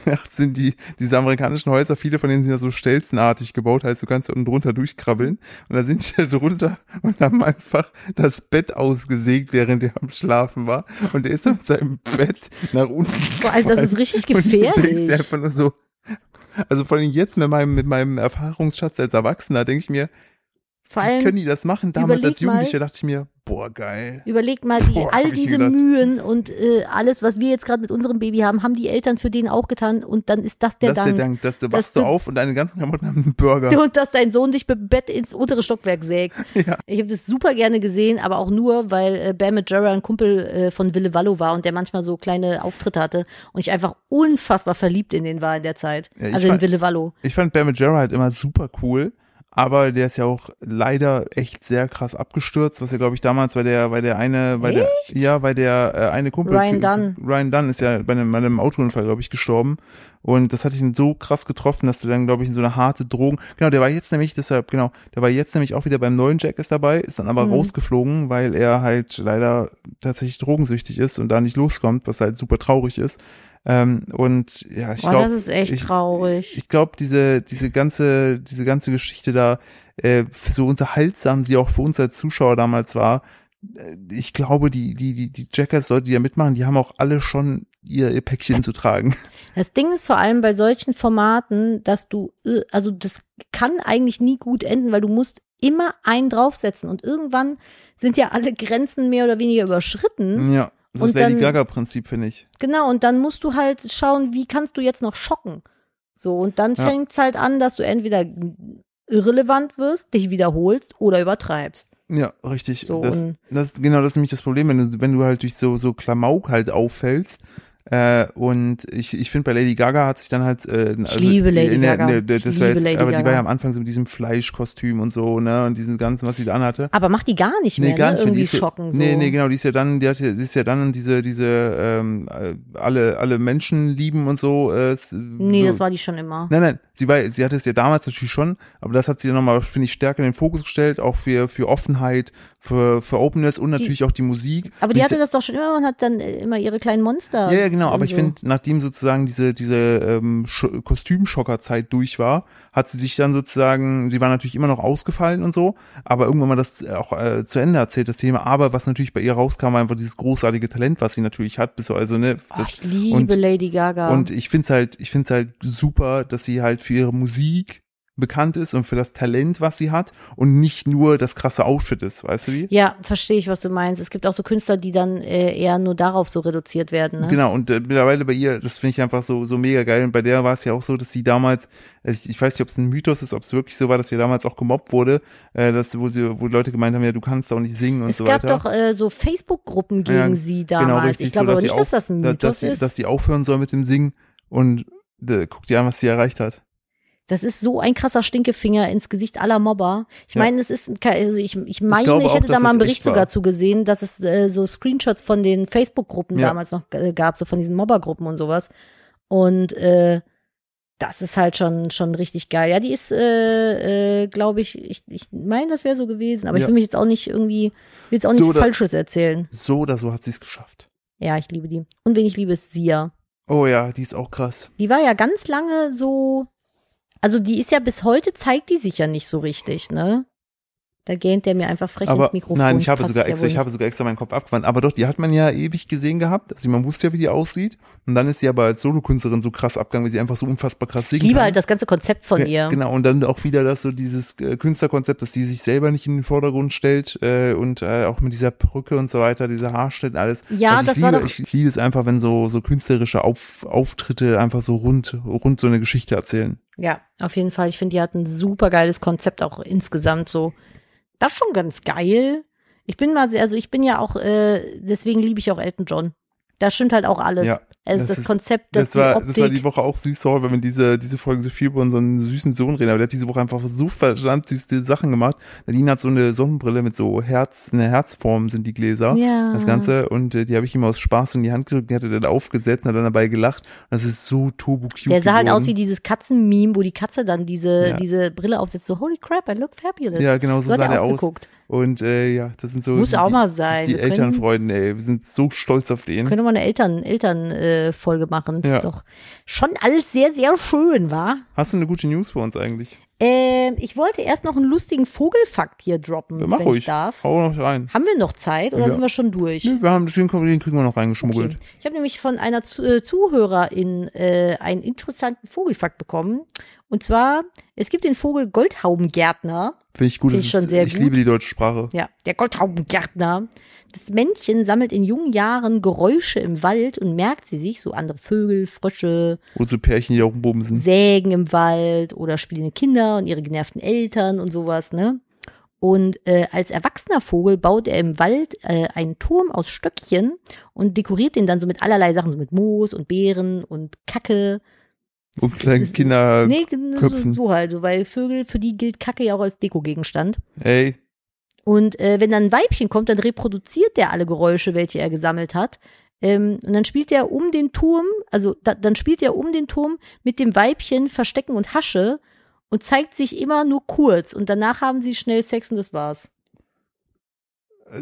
nachts sind die, diese amerikanischen Häuser, viele von denen sind ja so stelzenartig gebaut, heißt du kannst unten drunter durchkrabbeln. Und da sind die (laughs) da drunter und haben einfach das Bett ausgesägt, während er am Schlafen war. Und er ist auf seinem Bett nach unten Boah, also das ist richtig und du denkst gefährlich. einfach nur so, also vor allem jetzt mit meinem, mit meinem Erfahrungsschatz als Erwachsener denke ich mir, Vor wie allem, können die das machen? Damals als Jugendlicher mal- dachte ich mir, boah, geil. Überleg mal, (laughs) die, Boah, all diese. Mühen und äh, alles, was wir jetzt gerade mit unserem Baby haben, haben die Eltern für den auch getan und dann ist das der das ist der Dank. Dank, dass du dass wachst du auf und deine ganzen Klamotten haben einen Burger. (laughs) Und dass dein Sohn dich mit dem Bett ins untere Stockwerk sägt. (laughs) Ja. Ich habe das super gerne gesehen, aber auch nur, weil äh, Bam Majera ein Kumpel äh, von Wille Wallo war und der manchmal so kleine Auftritte hatte und ich einfach unfassbar verliebt in den war in der Zeit. Ja, also in fand- Wille Wallo. Ich fand Bam Majera halt immer super cool, aber der ist ja auch leider echt sehr krass abgestürzt, was ja glaube ich damals, weil der, weil der eine, weil der, ja, weil der äh, eine Kumpel, Ryan Dunn. Ryan Dunn ist ja bei einem, bei einem Autounfall glaube ich gestorben und das hat ihn so krass getroffen, dass der dann glaube ich in so eine harte Drogen, genau, der war jetzt nämlich deshalb, genau, der war jetzt nämlich auch wieder beim neuen Jack ist dabei, ist dann aber Mhm. rausgeflogen, weil er halt leider tatsächlich drogensüchtig ist und da nicht loskommt, was halt super traurig ist. Ähm, und ja, ich glaube, das ist echt ich- traurig. ich glaube, diese, diese ganze, diese ganze Geschichte da, äh, so unterhaltsam sie auch für uns als Zuschauer damals war, äh, ich glaube, die, die, die, die Jackass-Leute, die da mitmachen, die haben auch alle schon ihr, ihr Päckchen zu tragen. Das Ding ist vor allem bei solchen Formaten, dass du, äh, also das kann eigentlich nie gut enden, weil du musst immer einen draufsetzen und irgendwann sind ja alle Grenzen mehr oder weniger überschritten. Ja. So Und das Lady Gaga-Prinzip, finde ich. Genau, und dann musst du halt schauen, wie kannst du jetzt noch schocken. So, und dann Ja. fängt's halt an, dass du entweder irrelevant wirst, dich wiederholst oder übertreibst. Ja, richtig. So, das, das, genau, das ist nämlich das Problem, wenn du, wenn du halt durch so, so Klamauk halt auffällst. Äh, und ich, ich finde, bei Lady Gaga hat sich dann halt. Äh, Ich liebe Lady der- Gaga. der- Ich das war jetzt, Lady aber die war Gaga. ja am Anfang so mit diesem Fleischkostüm und so, ne? Und diesen ganzen, was sie da anhatte. Aber mach die gar nicht mehr, Nee, gar ne? nicht mehr. Irgendwie Die ist ja, schocken. So. Nee, nee, genau, die ist ja dann, die hat ja, die ist ja dann diese, diese, ähm, äh, alle, alle Menschen lieben und so. Äh, Nee, so. das war die schon immer. Nein, nein, sie war, sie hatte es ja damals natürlich schon, aber das hat sie dann nochmal, finde ich, stärker in den Fokus gestellt, auch für, für Offenheit, für, für Openness und natürlich auch die Musik. Aber die Und hatte das doch schon immer und hat dann äh, immer ihre kleinen Monster. ja, ja, genau, aber ich so. finde, nachdem sozusagen diese, diese ähm, Sch- Kostümschockerzeit durch war, hat sie sich dann sozusagen, sie war natürlich immer noch ausgefallen und so, aber irgendwann mal das auch äh, zu Ende erzählt, das Thema. Aber was natürlich bei ihr rauskam, war einfach dieses großartige Talent, was sie natürlich hat, bis so, also, ne, das, ich liebe und, Lady Gaga. und ich find's halt, ich find's halt super, dass sie halt für ihre Musik bekannt ist und für das Talent, was sie hat und nicht nur das krasse Outfit ist, weißt du wie? Ja, verstehe ich, was du meinst. Es gibt auch so Künstler, die dann äh, eher nur darauf so reduziert werden. Ne? Genau, und äh, mittlerweile bei ihr, das finde ich einfach so, so mega geil. Und bei der war es ja auch so, dass sie damals, ich, ich weiß nicht, ob es ein Mythos ist, ob es wirklich so war, dass sie damals auch gemobbt wurde, äh, dass, wo sie, wo Leute gemeint haben, ja, du kannst auch nicht singen und es so gab weiter. doch äh, so Facebook-Gruppen gegen Ja, sie genau, damals. richtig, ich glaube so, aber dass nicht, sie dass das ein Mythos dass, sie, ist. dass sie aufhören soll mit dem Singen und äh, guck dir an, was sie erreicht hat. Das ist so ein krasser Stinkefinger ins Gesicht aller Mobber. Ich Ja. meine, es ist, also ich, ich meine, ich, auch, hätte da dass mal einen Bericht war. sogar zu gesehen, dass es äh, so Screenshots von den Facebook-Gruppen Ja. damals noch äh, gab, so von diesen Mobbergruppen und sowas. Und äh, das ist halt schon schon richtig geil. Ja, die ist, äh, äh, glaube ich, ich, ich meine, das wäre so gewesen, aber ich Ja. will mich jetzt auch nicht irgendwie, will jetzt auch So, nichts da- Falsches erzählen. So oder so hat sie es geschafft. Ja, ich liebe die. Und wen ich liebe, ist Sia. Oh ja, die ist auch krass. Die war ja ganz lange so, also die ist ja bis heute, zeigt die sich ja nicht so richtig, ne? Da gähnt der mir einfach frech aber ins Mikrofon. nein, ich habe sogar extra, ich habe sogar extra meinen Kopf abgewandt. Aber doch, die hat man ja ewig gesehen gehabt. Also man wusste ja, wie die aussieht. Und dann ist sie aber als Solokünstlerin so krass abgegangen, weil sie einfach so unfassbar krass Ich singen liebe kann. halt das ganze Konzept von Ja, ihr. Genau, und dann auch wieder das so dieses äh, Künstlerkonzept, dass die sich selber nicht in den Vordergrund stellt äh, und äh, auch mit dieser Perücke und so weiter, dieser Haarschnitt und alles. Ja, also ich das liebe, war doch- Ich, ich liebe es einfach, wenn so so künstlerische Auf, Auftritte einfach so rund rund so eine Geschichte erzählen. Ja, auf jeden Fall. Ich finde, die hat ein super geiles Konzept auch insgesamt so. Das ist schon ganz geil. Ich bin mal sehr, also ich bin ja auch, äh, deswegen liebe ich auch Elton John. Da stimmt halt auch alles. Ja, also das das, Konzept, das, Das war, die das war Optik. die Woche auch süß, sorry, wenn wir diese, diese Folge so viel über unseren süßen Sohn reden, aber der hat diese Woche einfach so verdammt süße Sachen gemacht. Nadine hat so eine Sonnenbrille mit so Herz, eine Herzform sind die Gläser. ja. Das Ganze und äh, die habe ich ihm aus Spaß in die Hand gedrückt, die hat er dann aufgesetzt und hat dann dabei gelacht. Das ist so turbo cute. Der sah halt aus wie dieses Katzen-Meme, wo die Katze dann diese, Ja. diese Brille aufsetzt. So, holy crap, I look fabulous. Ja, genau so so sah er der aus. geguckt. Und äh, ja, das sind so Muss die, auch die, mal sein. Die Wir können- Elternfreunde, ey, wir sind so stolz auf den. Können wir eine Eltern, Eltern, äh, Folge machen. Ja. Ist doch schon alles sehr, sehr schön, war. Hast du eine gute News für uns eigentlich? Ähm, ich wollte erst noch einen lustigen Vogelfakt hier droppen, Ja, mach wenn ruhig. ich darf. Hau noch rein. Haben wir noch Zeit oder Ja. sind wir schon durch? Nö, wir haben den, kriegen wir noch reingeschmuggelt. Okay. Ich habe nämlich von einer äh, Zuhörerin äh, einen interessanten Vogelfakt bekommen. Und zwar, es gibt den Vogel Goldhaubengärtner. Finde ich gut. Finde das ich schon ist, sehr ich gut. liebe die deutsche Sprache. Ja, der Goldhaubengärtner. Das Männchen sammelt in jungen Jahren Geräusche im Wald und merkt sie sich, so andere Vögel, Frösche, Und so Pärchen, die auch sind. Sägen im Wald oder spielende Kinder und ihre genervten Eltern und sowas, ne? Und äh, als erwachsener Vogel baut er im Wald äh, einen Turm aus Stöckchen und dekoriert den dann so mit allerlei Sachen, so mit Moos und Beeren und Kacke. Und kleine Kinder. Nee, so, so halt, so, weil Vögel, für die gilt Kacke ja auch als Dekogegenstand. Ey, Und äh, wenn dann ein Weibchen kommt, dann reproduziert der alle Geräusche, welche er gesammelt hat. Ähm, und dann spielt er um den Turm, also da, dann spielt er um den Turm mit dem Weibchen Verstecken und Hasche und zeigt sich immer nur kurz. Und danach haben sie schnell Sex und das war's.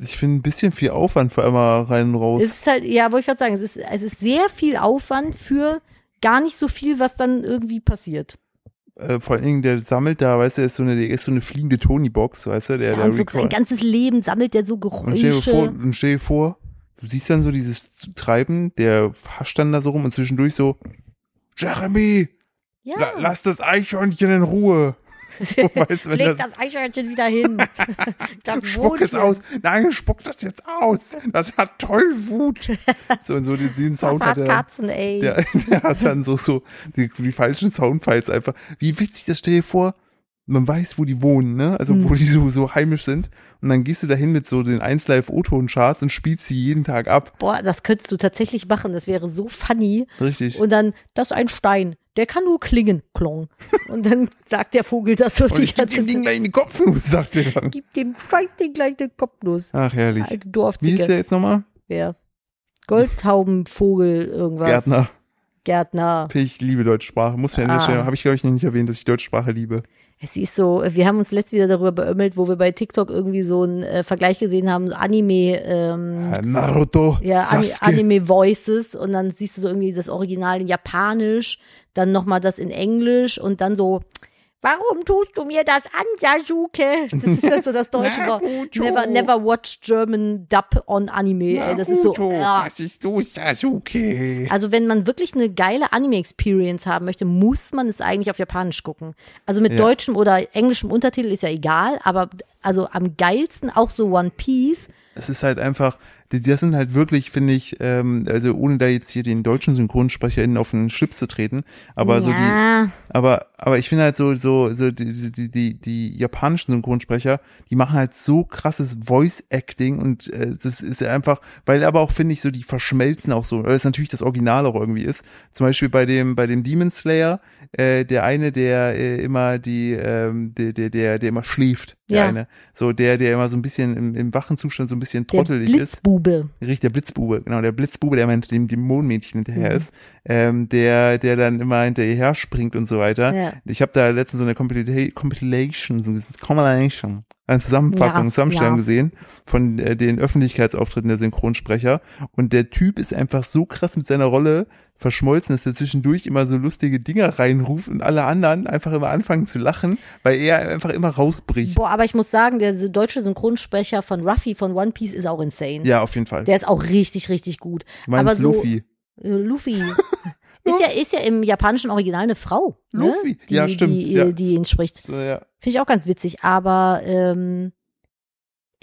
ich finde ein bisschen viel Aufwand für einmal rein und raus. Es ist halt, ja, wollte ich gerade sagen, es ist, es ist sehr viel Aufwand für gar nicht so viel, was dann irgendwie passiert. äh, vor allen Dingen, der sammelt da, weißt du, der ist so eine, der ist so eine fliegende Tony-Box, weißt du, der, Ja, der und so sein ganzes Leben sammelt er so Und stell vor, Geräusche. und stell dir vor, du siehst dann so dieses Treiben, der hascht dann da so rum und zwischendurch so, Jeremy, Ja. la, lass das Eichhörnchen in Ruhe. (laughs) (laughs) Wenn Leg das, das Eichhörnchen wieder hin. (laughs) Spuck es aus. Nein, spuck das jetzt aus. Das hat toll Wut. So, und so den, den Das Sound hat hat er. Katzen, ey. Der, der hat dann so, so die, die falschen Soundfiles einfach. Wie witzig, das stell dir vor, man weiß, wo die wohnen, ne? Also Hm. wo die so, so heimisch sind. Und dann gehst du dahin mit so den 1 Live O-Ton-Charts und spielst sie jeden Tag ab. Boah, das könntest du tatsächlich machen. Das wäre so funny. Richtig. Und dann, das ist ein Stein. Der kann nur klingen. Klong. Und dann (laughs) sagt der Vogel das so Und ich ganze dem Ding gleich in die Kopfnuss, (laughs) sagt er dann. Gib dem Scheiß den gleich eine Kopfnuss. Ach, herrlich. Alte Wie ist Dorfzicke. der jetzt nochmal? Ja. Goldtaubenvogel, irgendwas. Gärtner. Gärtner. Ich liebe deutsche Sprache. Muss ich an der Ah. Stelle, habe ich glaube ich noch nicht erwähnt, dass ich deutsche Sprache liebe. Es ist so, wir haben uns letztes wieder darüber beömmelt, wo wir bei TikTok irgendwie so einen äh, Vergleich gesehen haben, Anime, ähm, Äh, Naruto, ja, Sasuke. Anime Voices und dann siehst du so irgendwie das Original in Japanisch, dann nochmal das in Englisch und dann so, Warum tust du mir das an, Sasuke? Das ist dann so das (laughs) deutsche Wort. Never, never watch German dub on Anime. Ey, das ist so. ah. was ist los, Sasuke? Also wenn man wirklich eine geile Anime-Experience haben möchte, muss man es eigentlich auf Japanisch gucken. Also mit Ja. deutschem oder englischem Untertitel ist ja egal, aber also am geilsten auch so One Piece. Es ist halt einfach, die- das sind halt wirklich, finde ich, ähm, also ohne da jetzt hier den deutschen SynchronsprecherInnen auf den Schlips zu treten, aber so die, ja, aber, aber ich finde halt so, so, so die, die, die, die japanischen Synchronsprecher, die machen halt so krasses Voice-Acting und äh, das ist einfach, weil aber auch, finde ich, so, die verschmelzen auch so, weil es natürlich das Original auch irgendwie ist. Zum Beispiel bei dem, bei dem Demon Slayer, äh, der eine, der äh, immer die, ähm, der, der, der, der immer schläft, der Ja. eine. So, der, der immer so ein bisschen im, im wachen Zustand so ein bisschen der trottelig ist. Blitzbube. Richtig, der Blitzbube, genau, der Blitzbube, der mit dem Dämonenmädchen hinterher Mhm. ist, ähm, der, der dann immer hinterher springt und so weiter. Ja. Ich habe da letztens so eine Compilation, Compilation, Compilation, eine Zusammenfassung, Ja, Zusammenstellung ja. gesehen von äh, den Öffentlichkeitsauftritten der Synchronsprecher und der Typ ist einfach so krass mit seiner Rolle verschmolzen, dass er zwischendurch immer so lustige Dinger reinruft und alle anderen einfach immer anfangen zu lachen, weil er einfach immer rausbricht. Boah, aber ich muss sagen, der deutsche Synchronsprecher von Ruffy von One Piece ist auch insane. Ja, auf jeden Fall. Der ist auch richtig, richtig gut. Du meinst aber so, Luffy. Äh, Luffy. (laughs) ist, ja, ist ja im japanischen Original eine Frau. Ne? Luffy, Die, ja, stimmt. Die, Ja. die ihn spricht. So, ja. Finde ich auch ganz witzig. Aber ähm,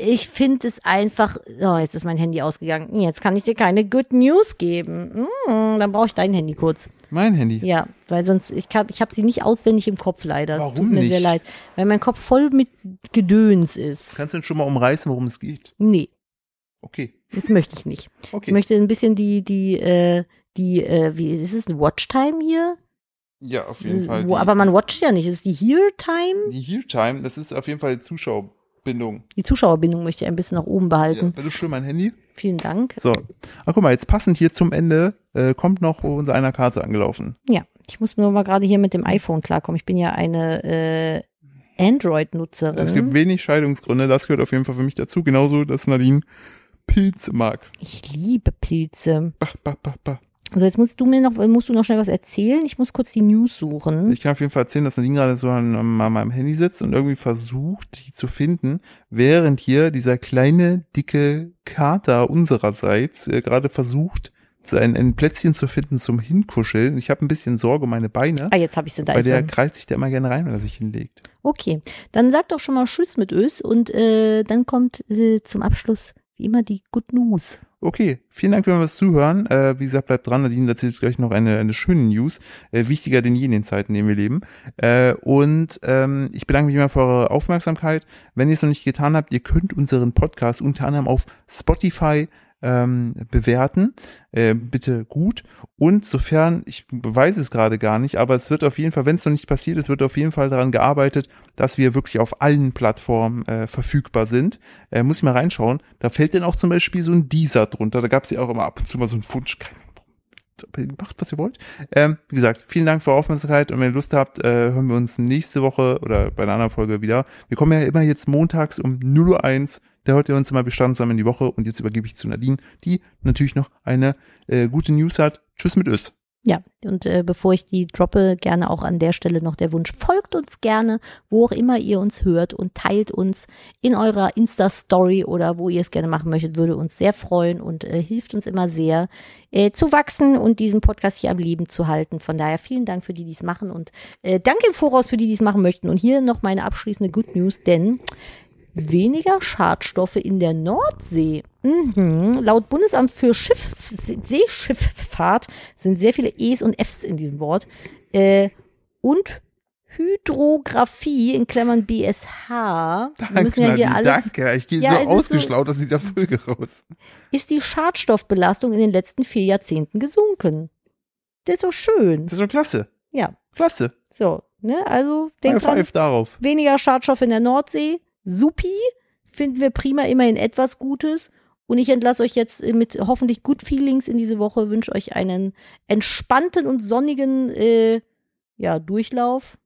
ich finde es einfach. Oh, jetzt ist mein Handy ausgegangen. Jetzt kann ich dir keine Good News geben. Mm, dann brauche ich dein Handy kurz. Mein Handy. Ja, weil sonst, ich, kann, ich habe sie nicht auswendig im Kopf leider. Es Warum Tut mir nicht? sehr leid. Weil mein Kopf voll mit Gedöns ist. Kannst du denn schon mal umreißen, worum es geht? Nee, Okay. Jetzt möchte ich nicht. Ich Okay. möchte ein bisschen die, die, äh, die, äh, wie ist es, eine Watchtime hier? Ja, auf jeden Fall. Wo, die, aber man watcht ja nicht. Ist es die Here-Time? die Here Time, das ist auf jeden Fall die Zuschauerbindung. Die Zuschauerbindung möchte ich ein bisschen nach oben Ja, behalten. bitte schön mein Handy. Vielen Dank. So. Ach guck mal, jetzt passend hier zum Ende äh, kommt noch unser einer Karte angelaufen. Ja, ich muss nur mal gerade hier mit dem iPhone klarkommen. Ich bin ja eine äh, Android-Nutzerin. Es gibt wenig Scheidungsgründe, das gehört auf jeden Fall für mich dazu. Genauso, dass Nadine Pilze mag. ich liebe Pilze. Bah, bah, bah, bah. Also jetzt musst du mir noch, musst du noch schnell was erzählen. Ich muss kurz die News suchen. Ich kann auf jeden Fall erzählen, dass Nadine gerade so an, an meinem Handy sitzt und irgendwie versucht, die zu finden, während hier dieser kleine, dicke Kater unsererseits äh, gerade versucht, so ein, ein Plätzchen zu finden zum Hinkuscheln. Ich habe ein bisschen Sorge um meine Beine. Ah, jetzt habe ich sie da. Bei der krallt sich der immer gerne rein, wenn er sich hinlegt. Okay, dann sag doch schon mal Tschüss mit Ös und äh, dann kommt äh, zum Abschluss wie immer die Good News. Okay, vielen Dank fürs Zuhören. Äh, wie gesagt, bleibt dran. Nadine erzählt gleich noch eine, eine schöne News. Äh, wichtiger denn je in den Zeiten, in denen wir leben. Äh, und ähm, ich bedanke mich immer für eure Aufmerksamkeit. Wenn ihr es noch nicht getan habt, ihr könnt unseren Podcast unter anderem auf Spotify ähm, bewerten. Äh, bitte gut. Und sofern, ich weiß es gerade gar nicht, aber es wird auf jeden Fall, wenn es noch nicht passiert ist, wird auf jeden Fall daran gearbeitet, dass wir wirklich auf allen Plattformen äh, verfügbar sind. Äh, muss ich mal reinschauen. Da fällt dann auch zum Beispiel so ein Deezer drunter. Da gab es ja auch immer ab und zu mal so einen Ahnung. Macht, was ihr wollt. Ähm, wie gesagt, vielen Dank für Aufmerksamkeit und wenn ihr Lust habt, äh, hören wir uns nächste Woche oder bei einer anderen Folge wieder. Wir kommen ja immer jetzt montags um 0.01 Uhr. Hört ihr uns immer bestandsam in die Woche und jetzt übergebe ich zu Nadine, die natürlich noch eine äh, gute News hat. Tschüss mit Ös. Ja, und äh, bevor ich die droppe, gerne auch an der Stelle noch der Wunsch, folgt uns gerne, wo auch immer ihr uns hört und teilt uns in eurer Insta-Story oder wo ihr es gerne machen möchtet, würde uns sehr freuen und äh, hilft uns immer sehr äh, zu wachsen und diesen Podcast hier am Leben zu halten. Von daher vielen Dank für die, die es machen und äh, danke im Voraus für die, die es machen möchten. Und hier noch meine abschließende Good News, denn weniger Schadstoffe in der Nordsee. Mhm. Laut Bundesamt für Schiff, Seeschifffahrt sind sehr viele E's und F's in diesem Wort. Äh, und Hydrographie in Klammern BSH. Wir (laughs) müssen ja hier alles. danke. Ich gehe Ja, so ist so- ausgeschlaut aus dieser Folge raus. Ist die Schadstoffbelastung in den letzten vier Jahrzehnten gesunken? Das ist doch schön. Das ist doch klasse. Ja, Klasse. so. Ne? Also High denk dran, five darauf. weniger Schadstoff in der Nordsee. Supi. Finden wir prima immerhin etwas Gutes. Und ich entlasse euch jetzt mit hoffentlich Good Feelings in diese Woche. Wünsche euch einen entspannten und sonnigen äh, ja, Durchlauf.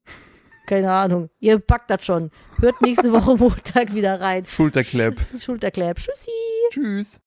Keine Ahnung. Ihr packt das schon. Hört nächste Woche (laughs) Montag wieder rein. Schulterklapp. Schulterklapp. Tschüssi. Tschüss.